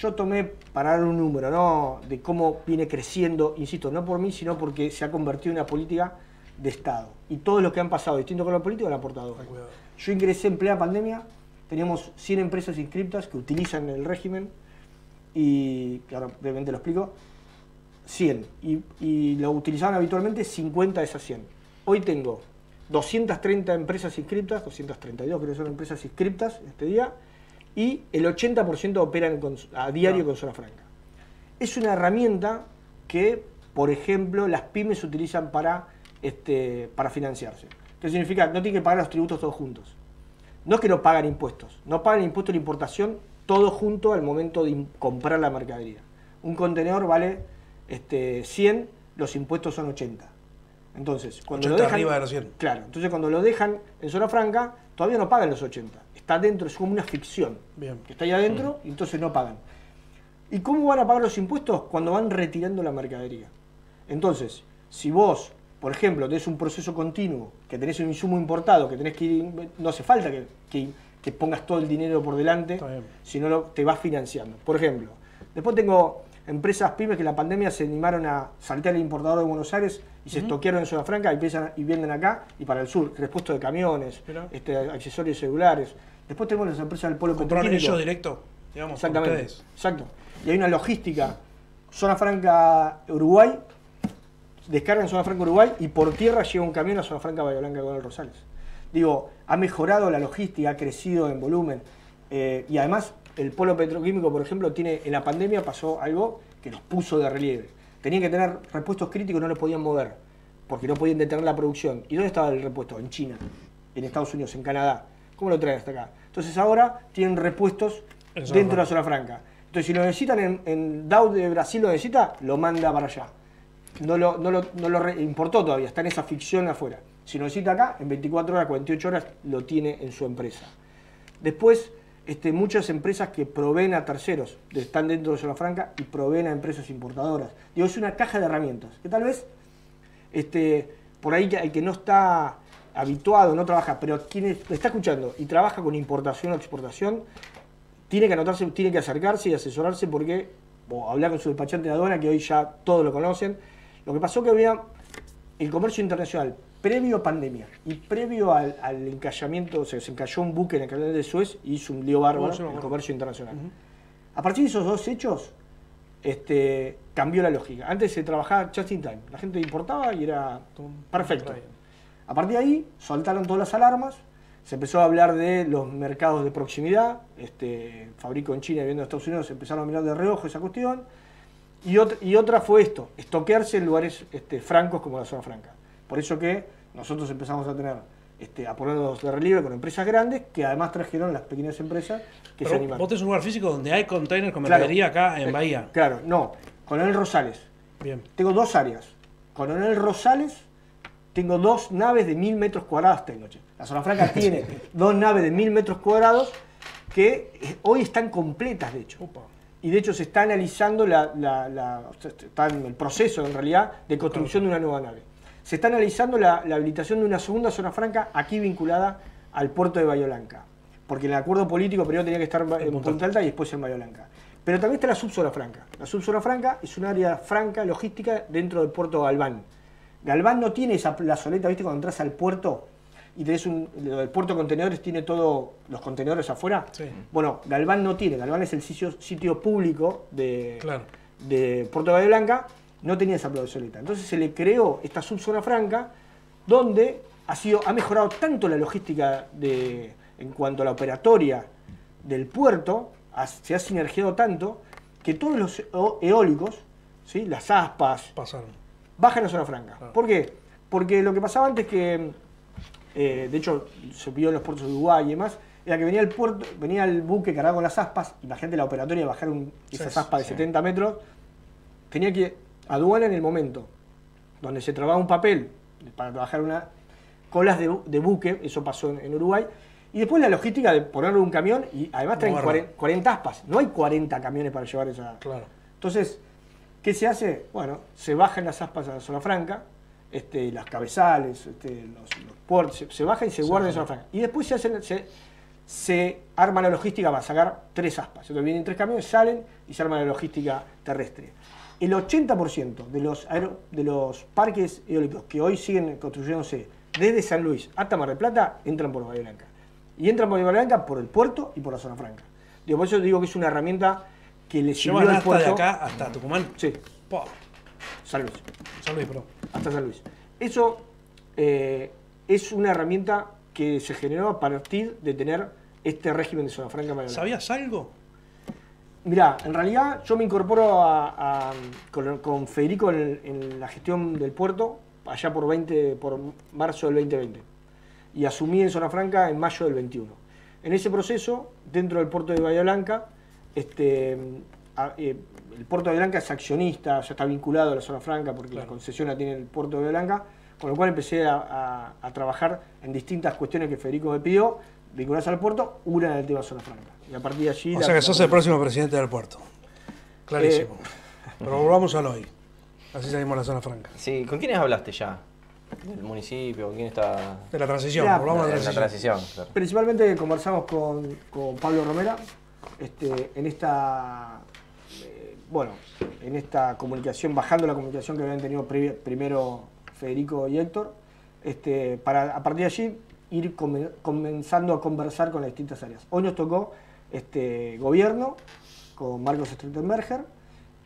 yo tomé para dar un número, ¿no? De cómo viene creciendo, insisto, no por mí, sino porque se ha convertido en una política de Estado. Y todos los que han pasado distinto color político han aportado. Yo ingresé en plena pandemia, teníamos 100 empresas inscriptas que utilizan el régimen y, que ahora brevemente lo explico, 100. Y, y lo utilizaban habitualmente 50 de esas 100. Hoy tengo 230 empresas inscriptas, 232 creo que son empresas inscriptas este día, y el 80% operan con- a diario No. con zona franca. Es una herramienta que, por ejemplo, las pymes utilizan para, este, para financiarse. ¿Qué significa? No tienen que pagar los tributos todos juntos. No es que no pagan impuestos, no pagan impuestos de importación todo junto al momento de comprar la mercadería. Un contenedor vale este, 100, los impuestos son 80. Entonces, cuando lo 80 dejan, arriba de los 100. Claro, entonces cuando lo dejan en zona franca, todavía no pagan los 80. Está dentro, es como una ficción. Bien. Que está ahí adentro y entonces no pagan. ¿Y cómo van a pagar los impuestos? Cuando van retirando la mercadería. Entonces, si vos, por ejemplo, tenés un proceso continuo, que tenés un insumo importado, que tenés que ir, no hace falta que, que- que pongas todo el dinero por delante, sino te vas financiando. Por ejemplo, después tengo empresas pymes que en la pandemia se animaron a saltar el importador de Buenos Aires y se estoquearon en zona franca y, empiezan, y venden acá y para el sur, repuesto de camiones, Mirá. este, accesorios celulares. Después tenemos las empresas del polo Compraron ellos directo, digamos, Exactamente. ustedes. Exacto. Y hay una logística. Zona Franca Uruguay, descarga en Zona Franca Uruguay y por tierra llega un camión a Zona Franca Bahía Blanca con el Rosales. Digo, ha mejorado la logística, ha crecido en volumen. eh, y además, el polo petroquímico, por ejemplo, tiene en la pandemia pasó algo que nos puso de relieve. Tenían que tener repuestos críticos, no los podían mover, porque no podían detener la producción. ¿Y dónde estaba el repuesto? En China, en Estados Unidos, en Canadá. ¿Cómo lo traen hasta acá? Entonces ahora tienen repuestos dentro de la zona franca. Entonces, si lo necesitan en, en Dow de Brasil, lo necesita, lo manda para allá. No lo, no lo, no lo importó todavía, está en esa ficción afuera. Si lo necesita acá, en 24 horas, 48 horas, lo tiene en su empresa. Después, este, muchas empresas que proveen a terceros, están dentro de zona franca y proveen a empresas importadoras. Digo, es una caja de herramientas que tal vez este, por ahí el que no está habituado, no trabaja, pero quien es- está escuchando y trabaja con importación o exportación, tiene que anotarse, tiene que acercarse y asesorarse porque, o hablar con su despachante de aduana, que hoy ya todos lo conocen. Lo que pasó que había el comercio internacional, previo a pandemia y previo al, al encallamiento, o sea, se encalló un buque en el canal de Suez y hizo un lío bárbaro en el comercio internacional. A partir de esos dos hechos, este, cambió la lógica. Antes se trabajaba just in time. La gente importaba y era perfecto. A partir de ahí, soltaron todas las alarmas. Se empezó a hablar de los mercados de proximidad. Este, fabrico en China y vendo en Estados Unidos. Empezaron a mirar de reojo esa cuestión. Y, ot- y otra fue esto, estoquearse en lugares este, francos como la zona franca. Por eso que nosotros empezamos a tener, este, a ponernos de relieve con empresas grandes que además trajeron las pequeñas empresas que se Pero animaron. vos tenés un lugar físico donde hay containers con Claro. mercadería acá en Eh, Bahía. Claro, no. Coronel Rosales. Bien. Tengo dos áreas. Coronel Rosales, tengo dos naves de mil metros cuadrados. Tengo, che. La zona franca tiene dos naves de mil metros cuadrados que eh, hoy están completas, de hecho. Opa. Y de hecho se está analizando la, la- la- o sea, está en el proceso en realidad de construcción de una nueva nave. Se está analizando la, la habilitación de una segunda zona franca aquí vinculada al puerto de Bahía. Porque en el acuerdo político primero tenía que estar en Punta Punta Alta y después en Bahía. Pero también está la subzona franca. La subzona franca es un área franca logística dentro del puerto de Galván. Galván no tiene esa plazoleta, ¿viste? Cuando entras al puerto y tenés un. del puerto de contenedores tiene todos los contenedores afuera. Sí. Bueno, Galván no tiene. Galván es el sitio, sitio público de, Claro. de Puerto de Bahía Blanca. No tenía esa plazoleta. Entonces se le creó esta subzona franca donde ha, sido, ha mejorado tanto la logística de, en cuanto a la operatoria del puerto, ha- se ha sinergiado tanto que todos los eo- eólicos, ¿sí? las aspas, Pasaron. bajan a zona franca. Claro. ¿Por qué? Porque lo que pasaba antes que, eh, de hecho, se vio en los puertos de Uruguay y demás, era que venía el puerto, venía el buque cargado con las aspas, imagínate la operatoria de bajar un- esas Sí, aspas de sí. 70 metros, tenía que aduana en el momento donde se trababa un papel para bajar una colas de, bu- de buque, eso pasó en, en Uruguay, y después la logística de ponerle un camión y además traen Moverlo. 40, 40 aspas, no hay 40 camiones para llevar esa, Claro. entonces, ¿Qué se hace? Bueno, se bajan las aspas a la zona franca, este, las cabezales, este, los, los puertos, se, se baja y se guarda en zona franca. Y después se, hacen, se, se arma la logística para sacar tres aspas. Entonces vienen tres camiones, salen y se arma la logística terrestre. El 80% de los, de los parques eólicos que hoy siguen construyéndose desde San Luis hasta Mar del Plata entran por Bahía Blanca. Y entran por Bahía Blanca por el puerto y por la zona franca. Digo, por eso digo que es una herramienta que le sirvió al hasta puerto. de acá hasta Tucumán. Sí, Po, San Luis San Luis, perdón. hasta San Luis. Eso eh, es una herramienta que se generó a partir de tener este régimen de zona franca. Bahía Blanca. ¿Sabías algo? Mirá, en realidad yo me incorporo a- a- con, con Federico en, en la gestión del puerto allá por, 20, por marzo del 2020 y asumí en Zona Franca en mayo del 21. En ese proceso, dentro del puerto de Bahía Blanca, este, a- eh, el puerto de Blanca es accionista, ya está vinculado a la Zona Franca porque la concesión la tiene el puerto de Blanca, con lo cual empecé a, trabajar en distintas cuestiones que Federico me pidió, vinculadas al puerto, una en el tema Zona Franca. Y a partir de allí... O la- sea que la- sos el próximo presidente del puerto. Clarísimo. Pero volvamos al hoy. Así salimos a la zona franca. Sí, ¿con quiénes hablaste ya? ¿Del municipio? ¿Con quién está? De la transición, volvamos a la transición. claro. Principalmente conversamos con, con Pablo Romera este, en esta eh, bueno, en esta comunicación, bajando la comunicación que habían tenido primero Federico y Héctor, este, para a partir de allí ir come- comenzando a conversar con las distintas áreas. Hoy nos tocó este, gobierno con Marcos Strettenberger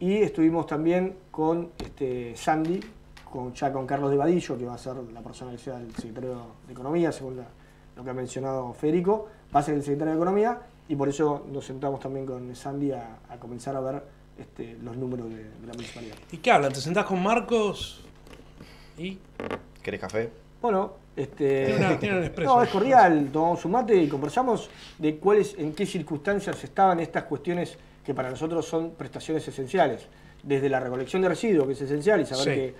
y estuvimos también con este, Sandy, con, ya con Carlos de Vadillo, que va a ser la persona que sea el secretario de Economía, según la- lo que ha mencionado Federico, va a ser el secretario de Economía y por eso nos sentamos también con Sandy a, a comenzar a ver este, los números de, de la municipalidad. ¿Y qué hablan? ¿Te sentás con Marcos? ¿Y? ¿Querés café? Bueno, este, Tiene una- tiene un expreso. no, es cordial, tomamos un mate y conversamos de cuáles, en qué circunstancias estaban estas cuestiones que para nosotros son prestaciones esenciales. Desde la recolección de residuos, que es esencial, y saber Sí. que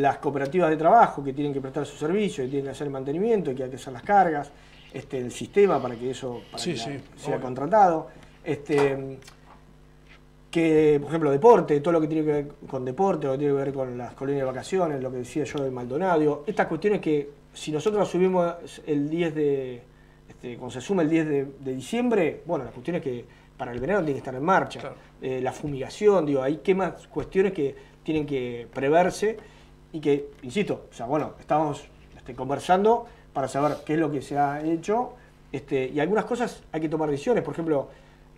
las cooperativas de trabajo que tienen que prestar su servicio, y tienen que hacer el mantenimiento, y que hay que hacer las cargas, este, el sistema para que eso para Sí, que la- sí, sea obvio. contratado. Este, que, por ejemplo, deporte, todo lo que tiene que ver con deporte, lo que tiene que ver con las colonias de vacaciones, lo que decía yo del Maldonado, estas cuestiones que si nosotros subimos el 10 de, este, cuando se suma el 10 de, de diciembre, bueno, las cuestiones que para el verano tienen que estar en marcha, Claro. Eh, la fumigación, digo, hay que más cuestiones que tienen que preverse y que, insisto, o sea, bueno, estamos este, conversando para saber qué es lo que se ha hecho este, y algunas cosas hay que tomar decisiones, por ejemplo,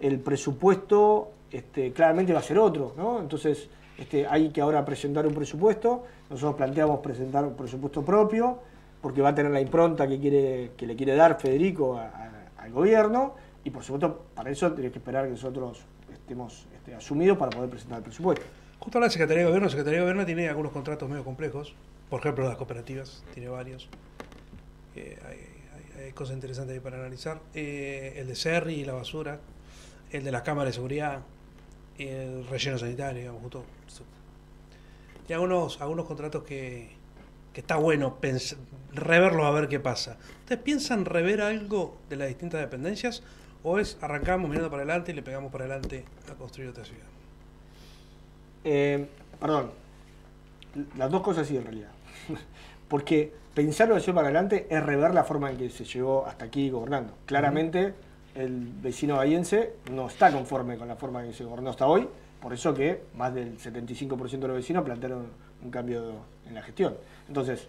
el presupuesto este, claramente va a ser otro, ¿no? Entonces, este, hay que ahora presentar un presupuesto, nosotros planteamos presentar un presupuesto propio, porque va a tener la impronta que, quiere, que le quiere dar Federico a- a- al gobierno, y por supuesto, para eso tiene que esperar que nosotros estemos este, asumidos para poder presentar el presupuesto. Justo la Secretaría de Gobierno, la Secretaría de Gobierno tiene algunos contratos medio complejos. Por ejemplo, las cooperativas, tiene varios. Eh, hay, hay- hay cosas interesantes ahí para analizar. Eh, el de Serri y la basura, el de las cámaras de seguridad, el relleno sanitario, digamos, justo. Y algunos, algunos contratos que, que está bueno reverlos a ver qué pasa. ¿Ustedes piensan rever algo de las distintas dependencias o es arrancamos mirando para adelante y le pegamos para adelante a construir otra ciudad? Eh, perdón, las dos cosas sí en realidad. Porque pensarlo de hacia para adelante es rever la forma en que se llegó hasta aquí gobernando. Claramente el vecino bahiense no está conforme con la forma en que se gobernó hasta hoy, por eso que más del 75% de los vecinos plantearon un cambio en la gestión. Entonces,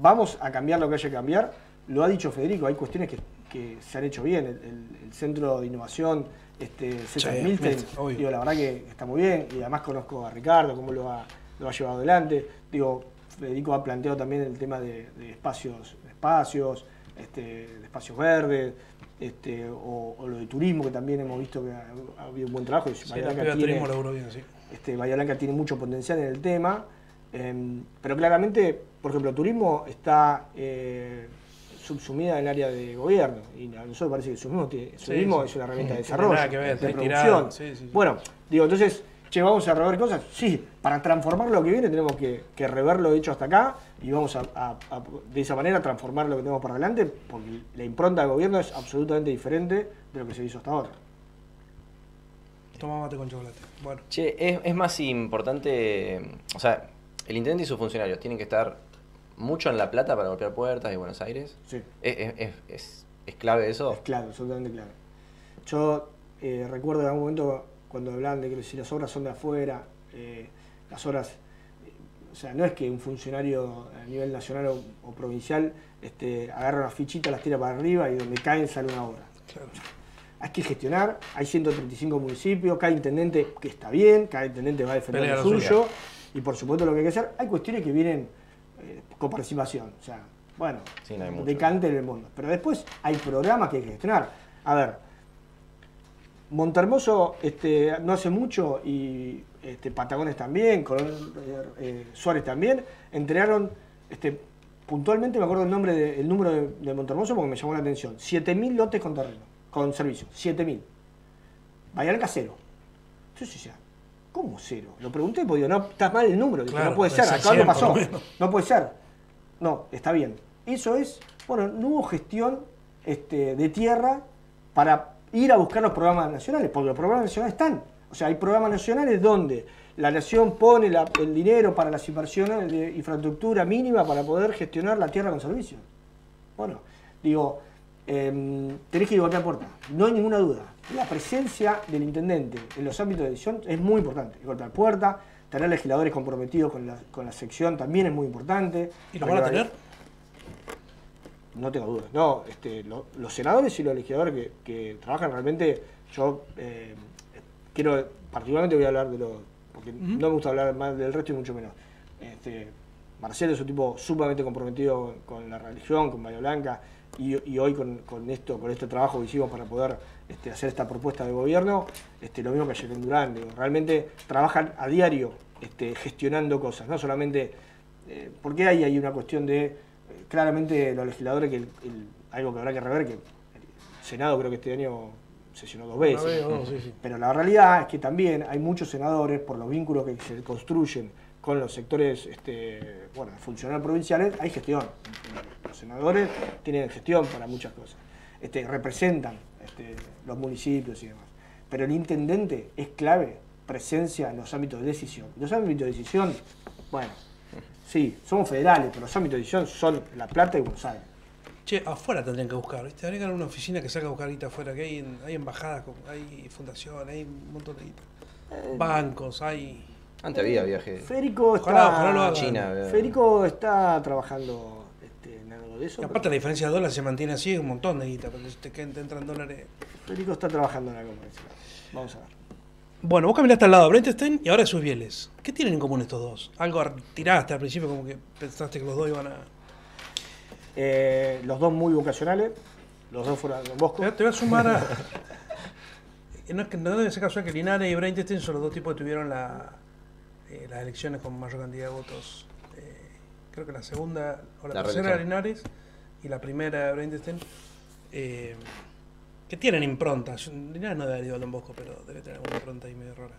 vamos a cambiar lo que haya que cambiar. Lo ha dicho Federico, hay cuestiones que, que se han hecho bien. El, el- el Centro de Innovación este, César Sí, Milten, Milten, obvio. digo, la verdad que está muy bien y además conozco a Ricardo, cómo lo ha, lo ha llevado adelante. Digo, Federico ha planteado también el tema de, de espacios, espacios, este, de espacios verdes, este, o, o lo de turismo, que también hemos visto que ha, ha habido un buen trabajo. y Sí, Bahía la Blanca tiene- bien, sí. este, Bahía Blanca tiene mucho potencial en el tema, em, pero claramente, por ejemplo, turismo está eh, subsumida en el área de gobierno y a nosotros parece que el turismo, tiene- el Sí, turismo sí. es una herramienta de desarrollo, nada que ver, de producción. sí, sí, sí. Bueno, digo, entonces, che, vamos a rever cosas. Sí, para transformar lo que viene tenemos que, que rever lo hecho hasta acá y vamos a, a- a- de esa manera transformar lo que tenemos para adelante porque la impronta del gobierno es absolutamente diferente de lo que se hizo hasta ahora. Toma mate con chocolate. Bueno. Che, es, es más importante, o sea, el intendente y sus funcionarios tienen que estar mucho en La Plata para golpear puertas de Buenos Aires. Sí. ¿Es, es- es- es- es clave eso? Es clave, absolutamente clave. Yo eh, recuerdo en algún momento cuando hablaban de que si las obras son de afuera, eh, las obras, eh, o sea, no es que un funcionario a nivel nacional o, o provincial este, agarra una fichita, las tira para arriba y donde caen sale una obra. Claro. Hay que gestionar, hay 135 municipios, cada intendente que está bien, cada intendente va a defender Pelea suyo, y por supuesto lo que hay que hacer, hay cuestiones que vienen eh, con participación, o sea, bueno, Sí, no decante en el mundo. Pero después hay programas que hay que gestionar. A ver, Montermoso este, no hace mucho y este, Patagones también, Colón, eh, eh, Suárez también, entregaron, este, puntualmente me acuerdo el nombre de- el número de, de Montermoso porque me llamó la atención, 7.000 lotes con terreno, con servicio, 7.000. Bahía cero. Entonces decía, ¿cómo cero? Lo pregunté porque digo, no, está mal el número, Dije, Claro, no puede ser, acá algo 100 por pasó, no puede ser. No, está bien. Eso es, bueno, no hubo gestión este, de tierra para ir a buscar los programas nacionales, porque los programas nacionales están. O sea, hay programas nacionales donde la nación pone la- el dinero para las inversiones de infraestructura mínima para poder gestionar la tierra con servicios. Bueno, digo, tenés que ir a golpear puerta, no hay ninguna duda. La presencia del intendente en los ámbitos de decisión es muy importante. Golpear puerta, tener legisladores comprometidos con la, con la sección también es muy importante. ¿Y lo van a tener? no tengo dudas. No, este, lo- los senadores y los legisladores que, que trabajan realmente, yo eh, quiero, particularmente voy a hablar de lo, porque no me gusta hablar más del resto y mucho menos. Este, Marcelo es un tipo sumamente comprometido con la religión, con Bahía Blanca, y, y hoy con, con esto, con este trabajo que hicimos para poder este, hacer esta propuesta de gobierno, este, lo mismo que Ayelen Durán, digo, realmente trabajan a diario este, gestionando cosas, no solamente, eh, porque hay, hay una cuestión de, eh, claramente los legisladores, que el- el- algo que habrá que rever, que el Senado creo que este año sesionó dos veces. Vez sí, sí. Pero la realidad es que también hay muchos senadores, por los vínculos que se construyen con los sectores este, bueno, funcionarios provinciales, hay gestión. Los senadores tienen gestión para muchas cosas. Este, representan este, los municipios y demás. Pero el intendente es clave, presencia en los ámbitos de decisión. Los ámbitos de decisión, bueno, sí, somos federales, pero los ámbitos de decisión son La Plata y Buenos Aires. Che, afuera tendrían que buscar, ¿viste? Habría que una oficina que saca a buscar guita afuera, que hay, hay embajadas, hay fundaciones, hay un montón de guita. Bancos, hay... Antes había viaje. Federico está, Ojalá, ojalá lo hagan. China, eh. Federico está trabajando este, en algo de eso. Y aparte la diferencia de dólares se mantiene así, es un montón de guita, porque si te, entran dólares... Federico está trabajando en algo. Vamos a ver. Bueno, vos caminaste al lado de Brentestein y ahora de sus bieles. ¿Qué tienen en común estos dos? Algo tiraste al principio como que pensaste que los dos iban a... Eh, los dos muy vocacionales, los dos fueron Don Bosco. Te te voy a sumar a... No, es que, no debe ser casual que Linares y Brentestein son los dos tipos que tuvieron la, eh, las elecciones con mayor cantidad de votos. Eh, creo que la segunda o la, La tercera era reelección. Linares y la primera era Brentestein. Eh, que tienen improntas. Linares no debe haber ido a Don Bosco, pero debe tener alguna impronta ahí medio rara.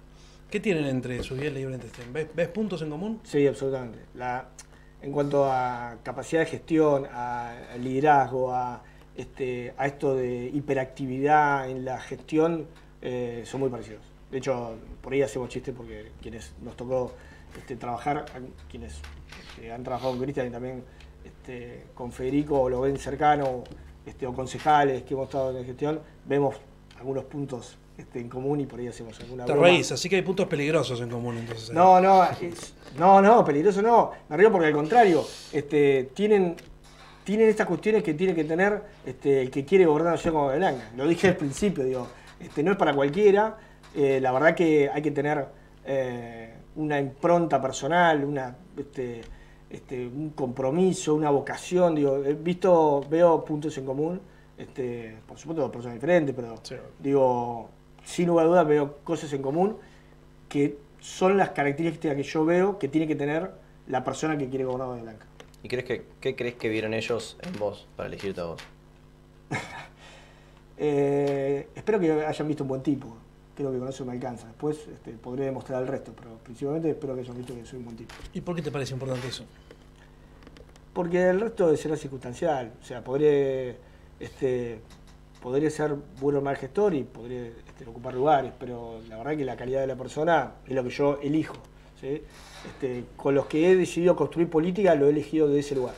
¿Qué tienen entre Subiel y Brentestein? ¿Ves, ¿Ves puntos en común? Sí, absolutamente. La, en cuanto a capacidad de gestión, a, a liderazgo, a, este, a esto de hiperactividad en la gestión, eh, son muy parecidos. De hecho, por ahí hacemos chistes porque quienes nos tocó este, trabajar, quienes este, han trabajado con Cristian y también este, con Federico o lo ven cercano, este, o concejales que hemos estado en gestión, vemos algunos puntos este, en común y por ahí hacemos alguna Te broma. reís, así que hay puntos peligrosos en común entonces. ahí. No, no, es- no, no, peligroso no. Me río porque al contrario, este, tienen, tienen estas cuestiones que tiene que tener este, el que quiere gobernar la ciudad como Blanca. Lo dije al principio, digo, este, no es para cualquiera. Eh, la verdad que hay que tener eh, una impronta personal, una, este, este, un compromiso, una vocación. Digo, he visto, veo puntos en común. Este, por supuesto, dos personas diferentes, pero Sí. digo, sin lugar a dudas veo cosas en común que son las características que yo veo que tiene que tener la persona que quiere gobernar de Blanca. ¿Y crees que, qué crees que vieron ellos en vos para elegirte a vos? Eh, espero que hayan visto un buen tipo. Creo que con eso me alcanza. Después este, podré demostrar el resto, pero principalmente espero que hayan visto que soy un buen tipo. ¿Y por qué te parece importante eso? Porque el resto será circunstancial. O sea, podré este, podría ser bueno mal gestor y podría este, ocupar lugares, pero la verdad que la calidad de la persona es lo que yo elijo. ¿sí? Este, con los que he decidido construir política lo he elegido de ese lugar.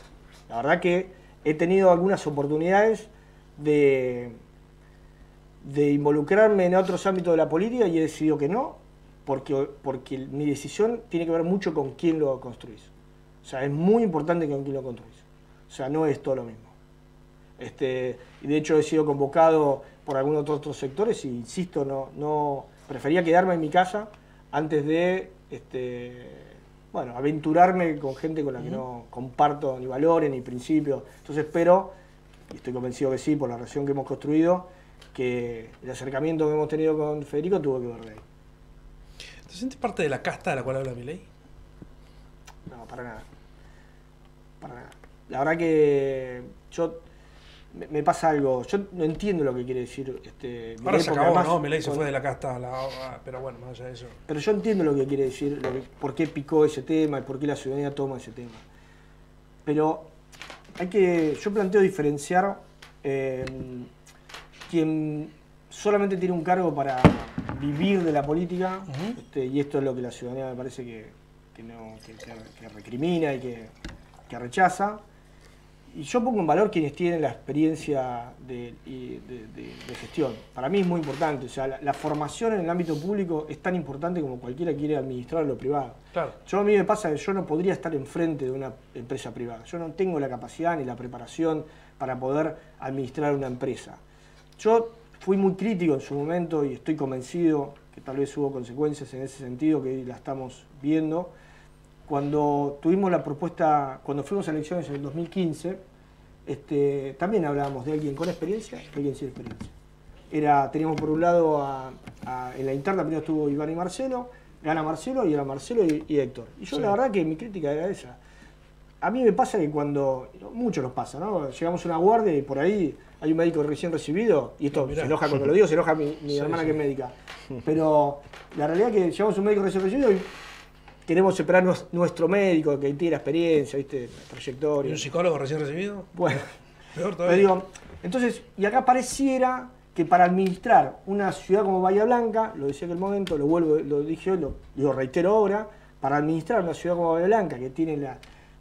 La verdad que he tenido algunas oportunidades de, de involucrarme en otros ámbitos de la política y he decidido que no, porque, porque mi decisión tiene que ver mucho con quién lo construís. O sea, es muy importante con quién lo construís. O sea, no es todo lo mismo. Este, y de hecho he sido convocado por algunos otros sectores y insisto, no, no prefería quedarme en mi casa antes de este, bueno, aventurarme con gente con la que no comparto ni valores ni principios. Entonces espero, y estoy convencido que sí, por la relación que hemos construido, que el acercamiento que hemos tenido con Federico tuvo que ver de ahí. ¿Te sientes parte de la casta de la cual habla mi ley? No, para nada. Para nada. La verdad que yo me, pasa algo. Yo no entiendo lo que quiere decir este. Ahora se acabó, ¿no? Milei se fue de la casta, la, pero bueno, más allá de eso. Pero yo entiendo lo que quiere decir, por qué picó ese tema y por qué la ciudadanía toma ese tema. Pero hay que. Yo planteo diferenciar eh, quien solamente tiene un cargo para vivir de la política, este, y esto es lo que la ciudadanía me parece que, no, que, recrimina y que rechaza y yo pongo en valor quienes tienen la experiencia de, gestión. Para mí es muy importante. O sea, la, formación en el ámbito público es tan importante como cualquiera quiere administrar lo privado. Claro. Yo a mí me pasa que yo no podría estar enfrente de una empresa privada. Yo no tengo la capacidad ni la preparación para poder administrar una empresa. Yo fui muy crítico en su momento y estoy convencido que tal vez hubo consecuencias en ese sentido que la estamos viendo cuando tuvimos la propuesta, cuando fuimos a elecciones en el 2015, este, también hablábamos de alguien con experiencia y alguien sin experiencia. Era, teníamos por un lado en la interna primero estuvo Iván y Marcelo, gana Marcelo y era Marcelo y, Héctor. Y yo la verdad que mi crítica era esa. A mí me pasa que cuando, mucho nos pasa, ¿no? Llegamos a una guardia y por ahí hay un médico recién recibido, y esto se enoja cuando lo digo, se enoja mi, hermana que es médica. Pero la realidad es que llegamos a un médico recién recibido y queremos esperar nuestro médico que tiene la experiencia, ¿viste? trayectoria. ¿Y un psicólogo recién recibido? Bueno, peor todavía. entonces, y acá pareciera que para administrar una ciudad como Bahía Blanca, lo decía en el momento, lo vuelvo, lo dije hoy, lo, reitero ahora, para administrar una ciudad como Bahía Blanca, que tiene la,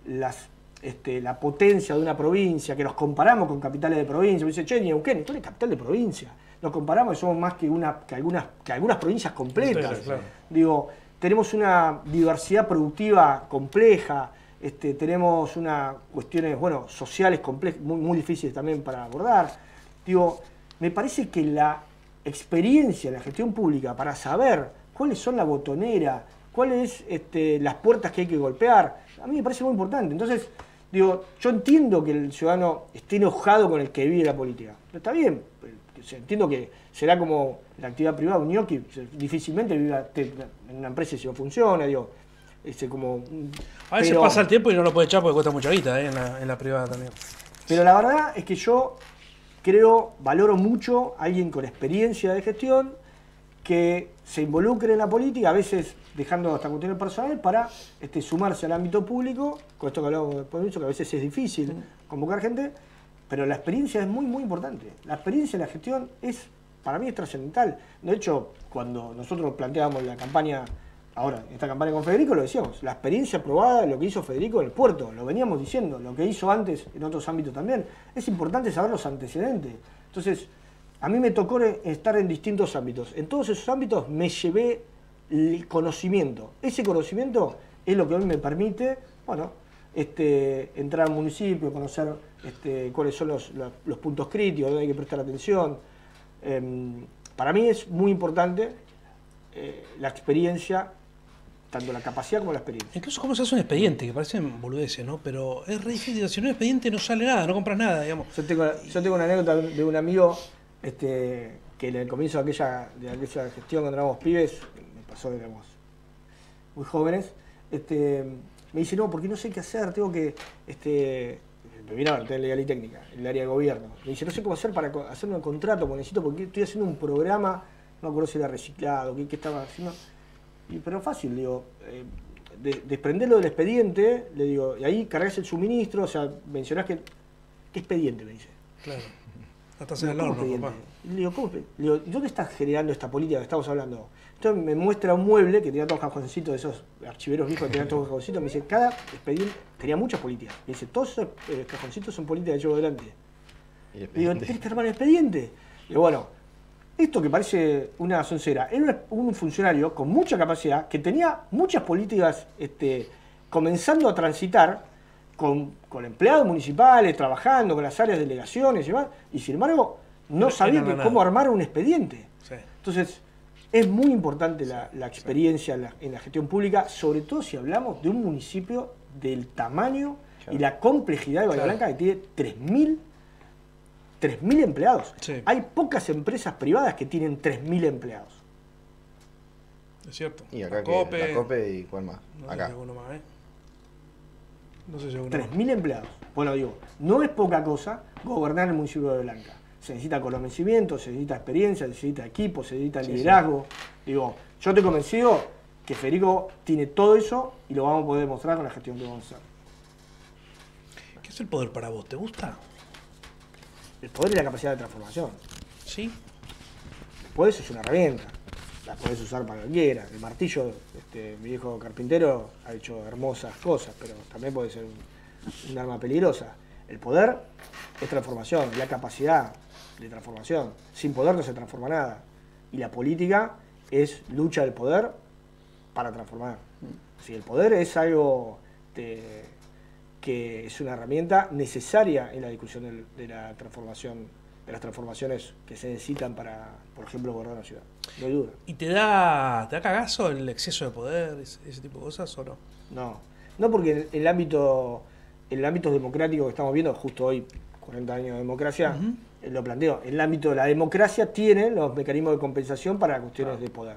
las, este, la potencia de una provincia, que nos comparamos con capitales de provincia, me dice, che, ni Neuquén, tú eres capital de provincia. Nos comparamos y somos más que, una, que, algunas, que algunas provincias completas. Digo, tenemos una diversidad productiva compleja, este, tenemos unas cuestiones bueno, sociales complejas, muy, muy difíciles también para abordar. Digo, me parece que la experiencia en la gestión pública para saber cuáles son la botonera, cuáles este, las puertas que hay que golpear, a mí me parece muy importante. Entonces, digo, yo entiendo que el ciudadano esté enojado con el que vive la política. Pero está bien, entiendo que será como la actividad privada, un gnocchi difícilmente vive en una empresa si no funciona, digo. Ese como, a veces pasa el tiempo y no lo puede echar porque cuesta mucha guita ¿eh? en, la, privada también. Pero la verdad es que yo creo, valoro mucho a alguien con experiencia de gestión que se involucre en la política, a veces dejando hasta cuestiones personales, para este, sumarse al ámbito público, con esto que hablamos después que a veces es difícil convocar gente, pero la experiencia es muy, muy importante. La experiencia en la gestión es, para mí, es trascendental. De hecho, cuando nosotros planteábamos la campaña, ahora, esta campaña con Federico, lo decíamos, la experiencia probada de lo que hizo Federico en el puerto, lo veníamos diciendo, lo que hizo antes en otros ámbitos también. Es importante saber los antecedentes. Entonces, a mí me tocó estar en distintos ámbitos. En todos esos ámbitos me llevé el conocimiento. Ese conocimiento es lo que hoy me permite, bueno, este, entrar al municipio, conocer este, cuáles son los, puntos críticos, donde hay que prestar atención. Em, para mí es muy importante eh, la experiencia, tanto la capacidad como la experiencia. Incluso cómo se hace un expediente, que parecen boludeces, ¿no? Pero es re difícil, si no un expediente no sale nada, no compras nada, digamos. Yo tengo, yo tengo una anécdota de un amigo este, que en el comienzo de aquella, de aquella gestión cuando éramos pibes, pasó, digamos, muy jóvenes, este, me dice, no, porque no sé qué hacer, tengo que, este, me a legal y técnica, el área de gobierno. Me dice, no sé cómo hacer para hacer un contrato, porque necesito, porque estoy haciendo un programa, no me acuerdo si era reciclado, qué, estaba haciendo. Y, pero fácil, digo, eh, desprenderlo del expediente, le digo, y ahí cargas el suministro, o sea, mencionás que, ¿qué expediente? Me dice. Claro. No estás en el ¿cómo horno, papá. Le digo, ¿cómo? Le digo, ¿dónde estás generando esta política que estamos hablando? Entonces me muestra un mueble que tenía todos cajoncitos de esos archiveros viejos que tenían todos cajoncitos. Me dice, cada expediente tenía muchas políticas. Me dice, todos esos eh, cajoncitos son políticas que llevo adelante. Y Le digo. ¿tienes que armar el expediente? Y bueno, esto que parece una soncera, era un un funcionario con mucha capacidad, que tenía muchas políticas este, comenzando a transitar con, con empleados municipales, trabajando con las áreas de delegaciones y demás, y sin embargo no sabía cómo armar un expediente. Sí. Entonces, es muy importante la, la experiencia en la, en la gestión pública, sobre todo si hablamos de un municipio del tamaño y la complejidad de Bahía Claro. Blanca, que tiene 3.000 3.000 empleados. Sí. Hay pocas empresas privadas que tienen 3.000 empleados. Es cierto. Y acá La que Cope. la COPE y cuál más. No sé si Acá. alguno más, ¿eh? No sé si alguno más. 3.000 empleados. Bueno, digo, no es poca cosa gobernar el municipio de Blanca. Se necesita conocimiento, se necesita experiencia, se necesita equipo, se necesita Sí, liderazgo. Digo, yo estoy convencido que Federico tiene todo eso y lo vamos a poder demostrar con la gestión que vamos a hacer. ¿Qué es el poder para vos? ¿Te gusta? El poder y la capacidad de transformación. Sí. El poder es una herramienta. La podés usar para lo que quieras. El martillo, este, mi viejo carpintero ha hecho hermosas cosas, pero también puede ser un, un arma peligrosa. El poder es transformación, la capacidad de transformación. Sin poder no se transforma nada. Y la política es lucha del poder para transformar. Si el poder es algo de- que es una herramienta necesaria en la discusión del- de la transformación, de las transformaciones que se necesitan para, por ejemplo, gobernar una ciudad. No hay duda. ¿Y te da, te da cagazo el exceso de poder, ese, ese tipo de cosas o no? No. No porque en el ámbito, en el ámbito democrático que estamos viendo, justo hoy, 40 años de democracia, Ujú. eh, lo planteo. En el ámbito de la democracia tiene los mecanismos de compensación para cuestiones de poder.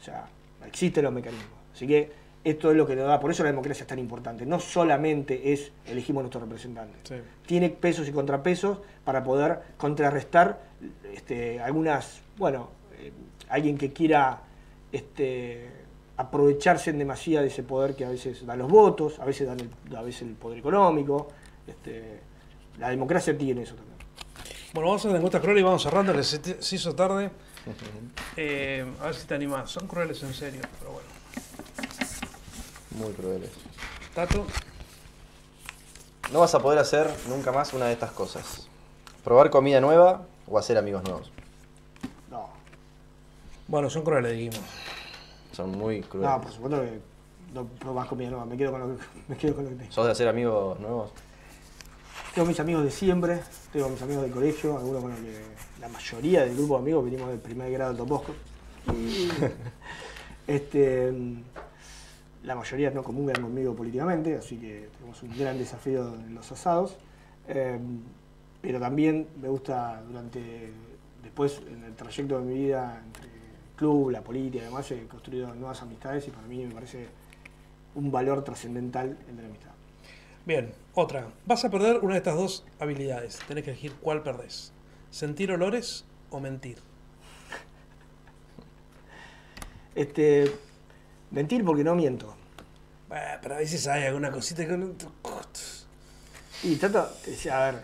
O sea, existen los mecanismos. Así que esto es lo que nos da, por eso la democracia es tan importante. No solamente es elegimos nuestros representantes. Sí. Tiene pesos y contrapesos para poder contrarrestar este, algunas, bueno, eh, alguien que quiera este, aprovecharse en demasía de ese poder que a veces da los votos, a veces dan el, a veces el poder económico. Este, la democracia tiene eso también. Bueno, vamos a la encuesta cruel y vamos cerrando, que se, te- se hizo tarde. Eh, a ver si te animás. Son crueles en serio, pero bueno. Muy crueles. Tato, No vas a poder hacer nunca más una de estas cosas. Probar comida nueva o hacer amigos nuevos. No, bueno, son crueles, dijimos. Son muy crueles. no, por supuesto que no probás comida nueva, me quedo con lo que, me quedo con lo que tengo. ¿Sos de hacer amigos nuevos? Tengo mis amigos de siempre, tengo mis amigos del colegio, algunos con que la mayoría del grupo de amigos venimos del primer grado de Toposco. Este, la mayoría no comulgan conmigo políticamente, así que tenemos un gran desafío en los asados. Eh, pero también me gusta durante, después en el trayecto de mi vida, entre el club, la política y demás, he construido nuevas amistades y para mí me parece un valor trascendental el de la amistad. Bien, otra. Vas a perder una de estas dos habilidades. Tenés que elegir cuál perdés. ¿Sentir olores o mentir? Este, mentir porque no miento. Bah, pero a veces hay alguna cosita que no... Y trato, eh, a ver,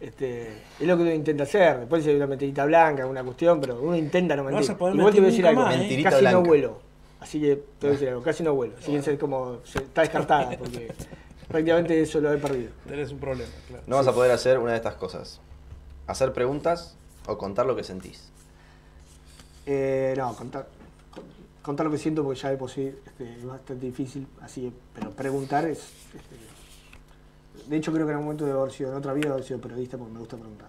este, es lo que uno intenta hacer. Después hay una mentirita blanca, alguna cuestión, pero uno intenta no mentir. vas a poder Igual te voy a mentir decir nunca algo, más, ¿eh? Mentirita casi no vuelo. Así que te voy a decir algo, casi no vuelo. Así que es como, está descartada, porque prácticamente eso lo he perdido. Tenés un problema, claro. No vas a poder hacer una de estas cosas. Hacer preguntas o contar lo que sentís. Eh, no, contar, con- contar lo que siento porque ya de por sí este, es bastante difícil, así pero preguntar es... este, de hecho creo que en algún momento de haber sido, en otra vida, de haber sido periodista porque me gusta preguntar.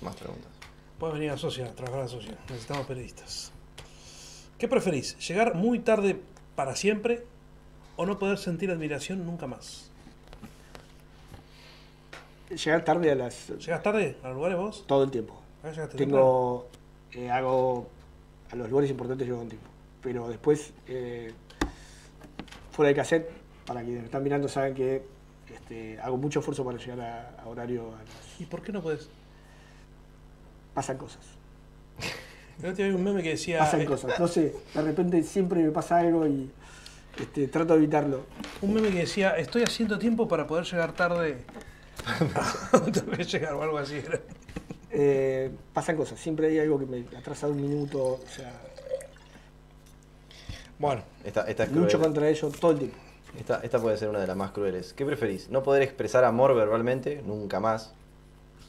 Más preguntas. Puedes venir a Socia, trabajar a Socia. Necesitamos periodistas. ¿Qué preferís? ¿Llegar muy tarde para siempre o no poder sentir admiración nunca más? Llegar tarde a las... ¿Llegas tarde a los lugares vos? todo el tiempo. Tengo, eh, hago, a los lugares importantes llego con tiempo. Pero después, eh, fuera de cassette, para quienes me están mirando saben que este, hago mucho esfuerzo para llegar a, a horario. a las- ¿Y por qué no podés? pasan cosas. Día vi un meme que decía... Pasan eh, cosas. No sé, de repente siempre me pasa algo y este, trato de evitarlo. Un meme que decía, estoy haciendo tiempo para poder llegar tarde. a donde voy a llegar o algo así. era. Eh, pasan cosas, siempre hay algo que me atrasa un minuto, o sea, Bueno, Esta, esta es lucho contra ello todo el tiempo. Esta, esta puede ser una de las más crueles. ¿Qué preferís? ¿No poder expresar amor verbalmente? Nunca más.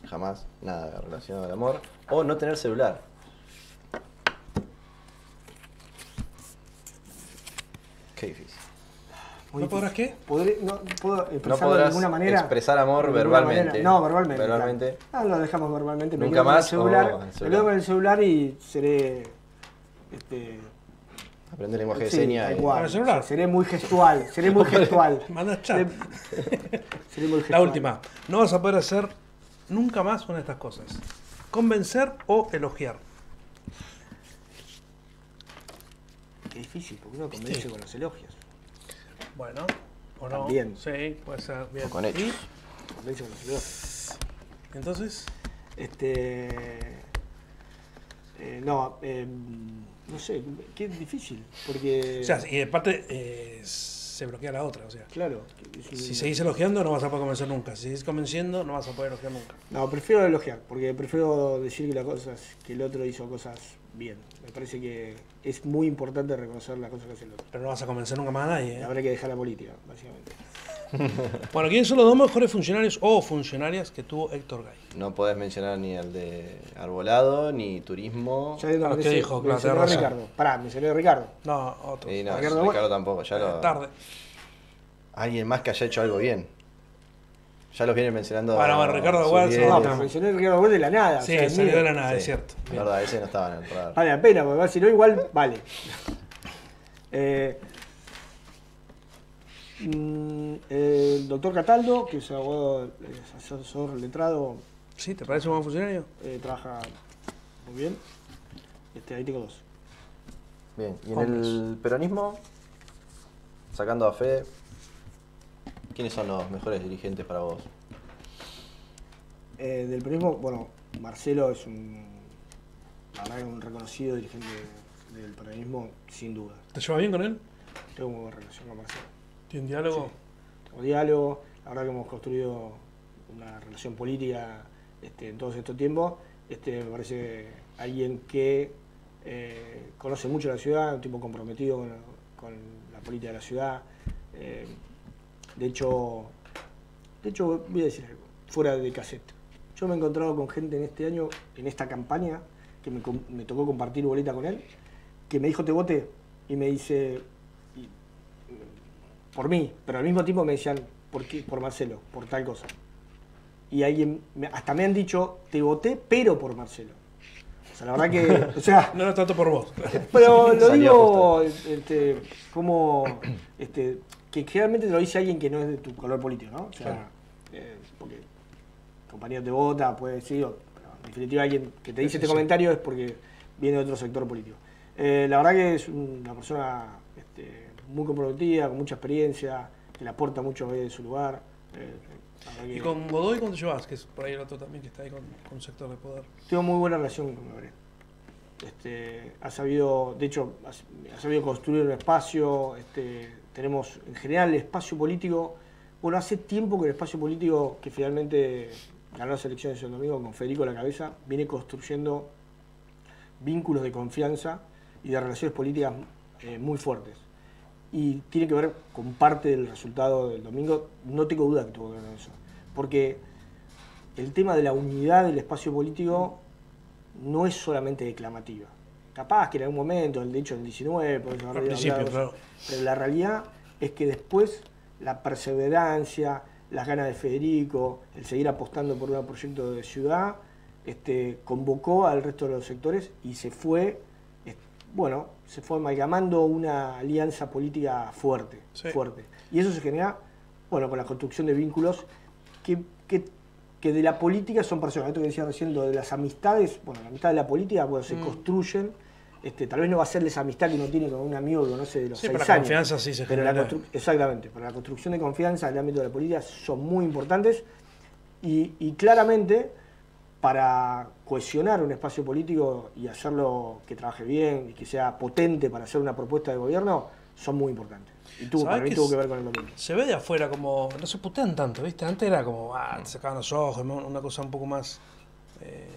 Jamás. Nada relacionado al amor. ¿O no tener celular? Qué difícil. Muy ¿no podrás qué? Podré- no puedo No expresarlo de podrás alguna manera. expresar amor de verbalmente. manera. No, verbalmente. Verbalmente. claro. Ah, lo dejamos verbalmente. Me Nunca quedo con el más, celular. o el Me celular. quedo con el celular y seré. Este, Aprender lenguaje de sí, señas. tal y- cual. ¿Con el celular? Seré muy gestual. Seré muy gestual. Manda chat. Seré, seré muy La gestual. última. No vas a poder hacer nunca más una de estas cosas. Convencer o elogiar. Qué difícil, porque uno convence Sí. con los elogios. Bueno, o no. También. Sí, puede ser. Bien. O con hechos. ¿Y? Convence con los elogios. Entonces, Este. eh, no, eh, no sé, qué difícil. Porque. o sea, y aparte eh, se bloquea la otra. O sea, claro. un- si seguís elogiando, no vas a poder convencer nunca. Si seguís convenciendo, no vas a poder elogiar nunca. No, prefiero elogiar, porque prefiero decir que las cosas, que el otro hizo cosas bien. Me parece que es muy importante reconocer las cosas que hace el otro. Pero no vas a convencer nunca más a nadie. ¿eh? habrá que dejar la política, básicamente. Bueno, ¿quiénes son los dos mejores funcionarios o funcionarias que tuvo Héctor Gay? No podés mencionar ni el de Arbolado, ni turismo. Ya Ah, ¿qué dijo? Claro, a. Ricardo. Pará, mencioné a Ricardo. No, otro. Y no, Ricardo, Ricardo, tampoco. Ya lo, Tarde. Alguien más que haya hecho algo bien. Ya los vienen mencionando. Bueno, bueno, Ricardo Walsh. No, pero mencioné a Ricardo Gol de la nada. o Sí, sea, es salió mío. de la nada, Sí, es cierto. La Bien. verdad, ese no estaba en el radar. Vale la pena, porque si no, igual vale. Eh, mm, el doctor Cataldo, que es abogado, es asesor letrado, ¿Sí? ¿Te parece un buen funcionario? eh, trabaja muy bien. Este, ahí tengo dos. Bien, y en Hombres. el peronismo, sacando a fe, ¿quiénes son los mejores dirigentes para vos? Eh, del peronismo, bueno, Marcelo es un, la verdad que un reconocido dirigente del peronismo, sin duda. ¿Te llevas bien con él? Tengo muy buena relación con Marcelo. ¿Tiene diálogo? Tengo diálogo, la verdad que hemos construido una relación política este, en todos estos tiempos. Este, me parece alguien que eh, conoce mucho la ciudad, un tipo comprometido con, con la política de la ciudad. Eh, de hecho, de hecho, voy a decir algo, fuera de cassette. Yo me he encontrado con gente en este año, en esta campaña, que me, tocó compartir boleta con él, que me dijo te voté y me dice, y- por mí, pero al mismo tiempo me decían, ¿por qué? Por Marcelo, por tal cosa. Y alguien, hasta me han dicho, te voté, pero por Marcelo. O sea, la verdad que, o sea, No lo trato por vos. pero lo Salió digo este, como este, que generalmente te lo dice alguien que no es de tu color político, ¿no? O sea, Claro. eh, porque compañero te vota, puede decir, o- pero en definitiva alguien que te dice Sí, este sí. comentario es porque viene de otro sector político. Eh, la verdad que es una persona este, muy comprometida, con mucha experiencia, que le aporta mucho de su lugar. eh, ¿Y con Godoy te llevas? Que es por ahí el otro también que está ahí con, con un sector de poder. tengo muy buena relación con Gabriel. Este, ha sabido, de hecho, ha, ha sabido construir un espacio. Este, tenemos en general el espacio político. Bueno, hace tiempo que el espacio político que finalmente ganó las elecciones el domingo con Federico a la cabeza viene construyendo vínculos de confianza y de relaciones políticas eh, muy fuertes. Y tiene que ver con parte del resultado del domingo. No tengo duda que tuvo que ver con eso. Porque el tema de la unidad del espacio político no es solamente declamativa. Capaz que en algún momento, de hecho en el 19, por eso claro. pero la realidad es que después la perseverancia, las ganas de Federico, el seguir apostando por un proyecto de ciudad, este, convocó al resto de los sectores y se fue, bueno, se fue amalgamando una alianza política fuerte, Sí. fuerte. Y eso se genera, bueno, con la construcción de vínculos que, que, que de la política son personas. Esto que decía recién, lo de las amistades, bueno, la amistad de la política, bueno, se Mm. construyen. Este, tal vez no va a ser esa amistad que uno tiene con un amigo que conoce de los Sí, seis pero la años. confianza sí se Pero la Exactamente, pero la construcción de confianza en el ámbito de la política son muy importantes y, y claramente para cohesionar un espacio político y hacerlo que trabaje bien y que sea potente para hacer una propuesta de gobierno son muy importantes. Y tuvo, ¿Sabés para mí que tuvo que ver con el domingo. Se ve de afuera como. No se putean tanto, ¿viste? Antes era como. Ah, te sacaban los ojos, una cosa un poco más. eh,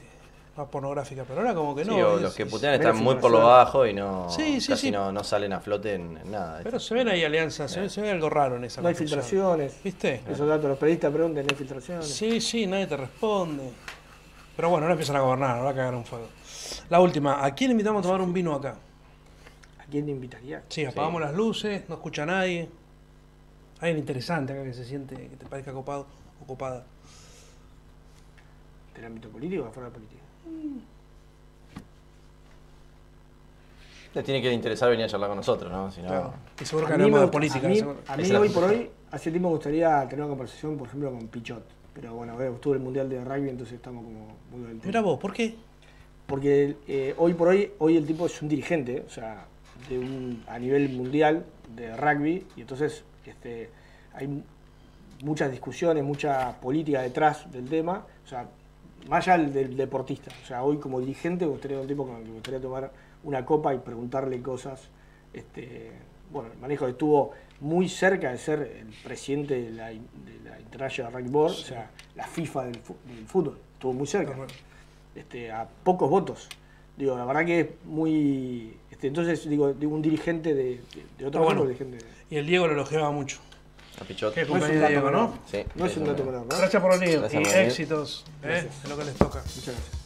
más pornográfica, pero ahora como que no. Sí, o es- los que putean están muy por lo bajo y no, Sí, sí, casi sí. No, no salen a flote en, en nada. Pero se ven ahí alianzas, se, ve, se ve algo raro en esa No hay filtraciones. ¿Viste? Esos datos, los periodistas preguntan, ¿no hay filtraciones? Sí, sí, nadie te responde. Pero bueno, ahora empiezan a gobernar, ahora cagaron fuego. La última, ¿a quién invitamos a tomar un vino acá? ¿A quién te invitaría? Sí, apagamos las luces, no escucha a nadie. Hay un interesante acá que se siente, que te parezca copado o copada. ¿Del ámbito político o afuera de política? Le tiene que interesar venir a charlar con nosotros, ¿no? Si no Claro. Y seguro que A mí, hablamos me de política. a mí, a hoy por hoy, hace tiempo me gustaría tener una conversación, por ejemplo, con Pichot. Pero bueno, eh, estuvo el Mundial de Rugby, entonces estamos como muy del tema. Mira vos, ¿por qué? Porque eh, hoy por hoy, hoy el tipo es un dirigente, o sea, de un, a nivel mundial de rugby, y entonces este, hay muchas discusiones, mucha política detrás del tema, o sea, más allá del, del deportista. O sea, hoy como dirigente me gustaría un tipo con el que me gustaría tomar una copa y preguntarle cosas. Este, bueno, el manejo estuvo muy cerca de ser el presidente de la, de la International Rugby Board, o sea, la FIFA del, del fútbol, estuvo muy cerca este, a pocos votos. Digo, la verdad que es muy. Este, entonces, digo, digo, un dirigente de, de, de otro Ah, bueno. dirigente Y el Diego lo elogiaba mucho. A Pichot. Qué No es un cumpleaños dato Diego, menor. ¿no? Sí, No es un dato menor. ¿no? Gracias por venir Gracias y por venir. éxitos. ¿eh? Es lo que les toca. Muchas gracias.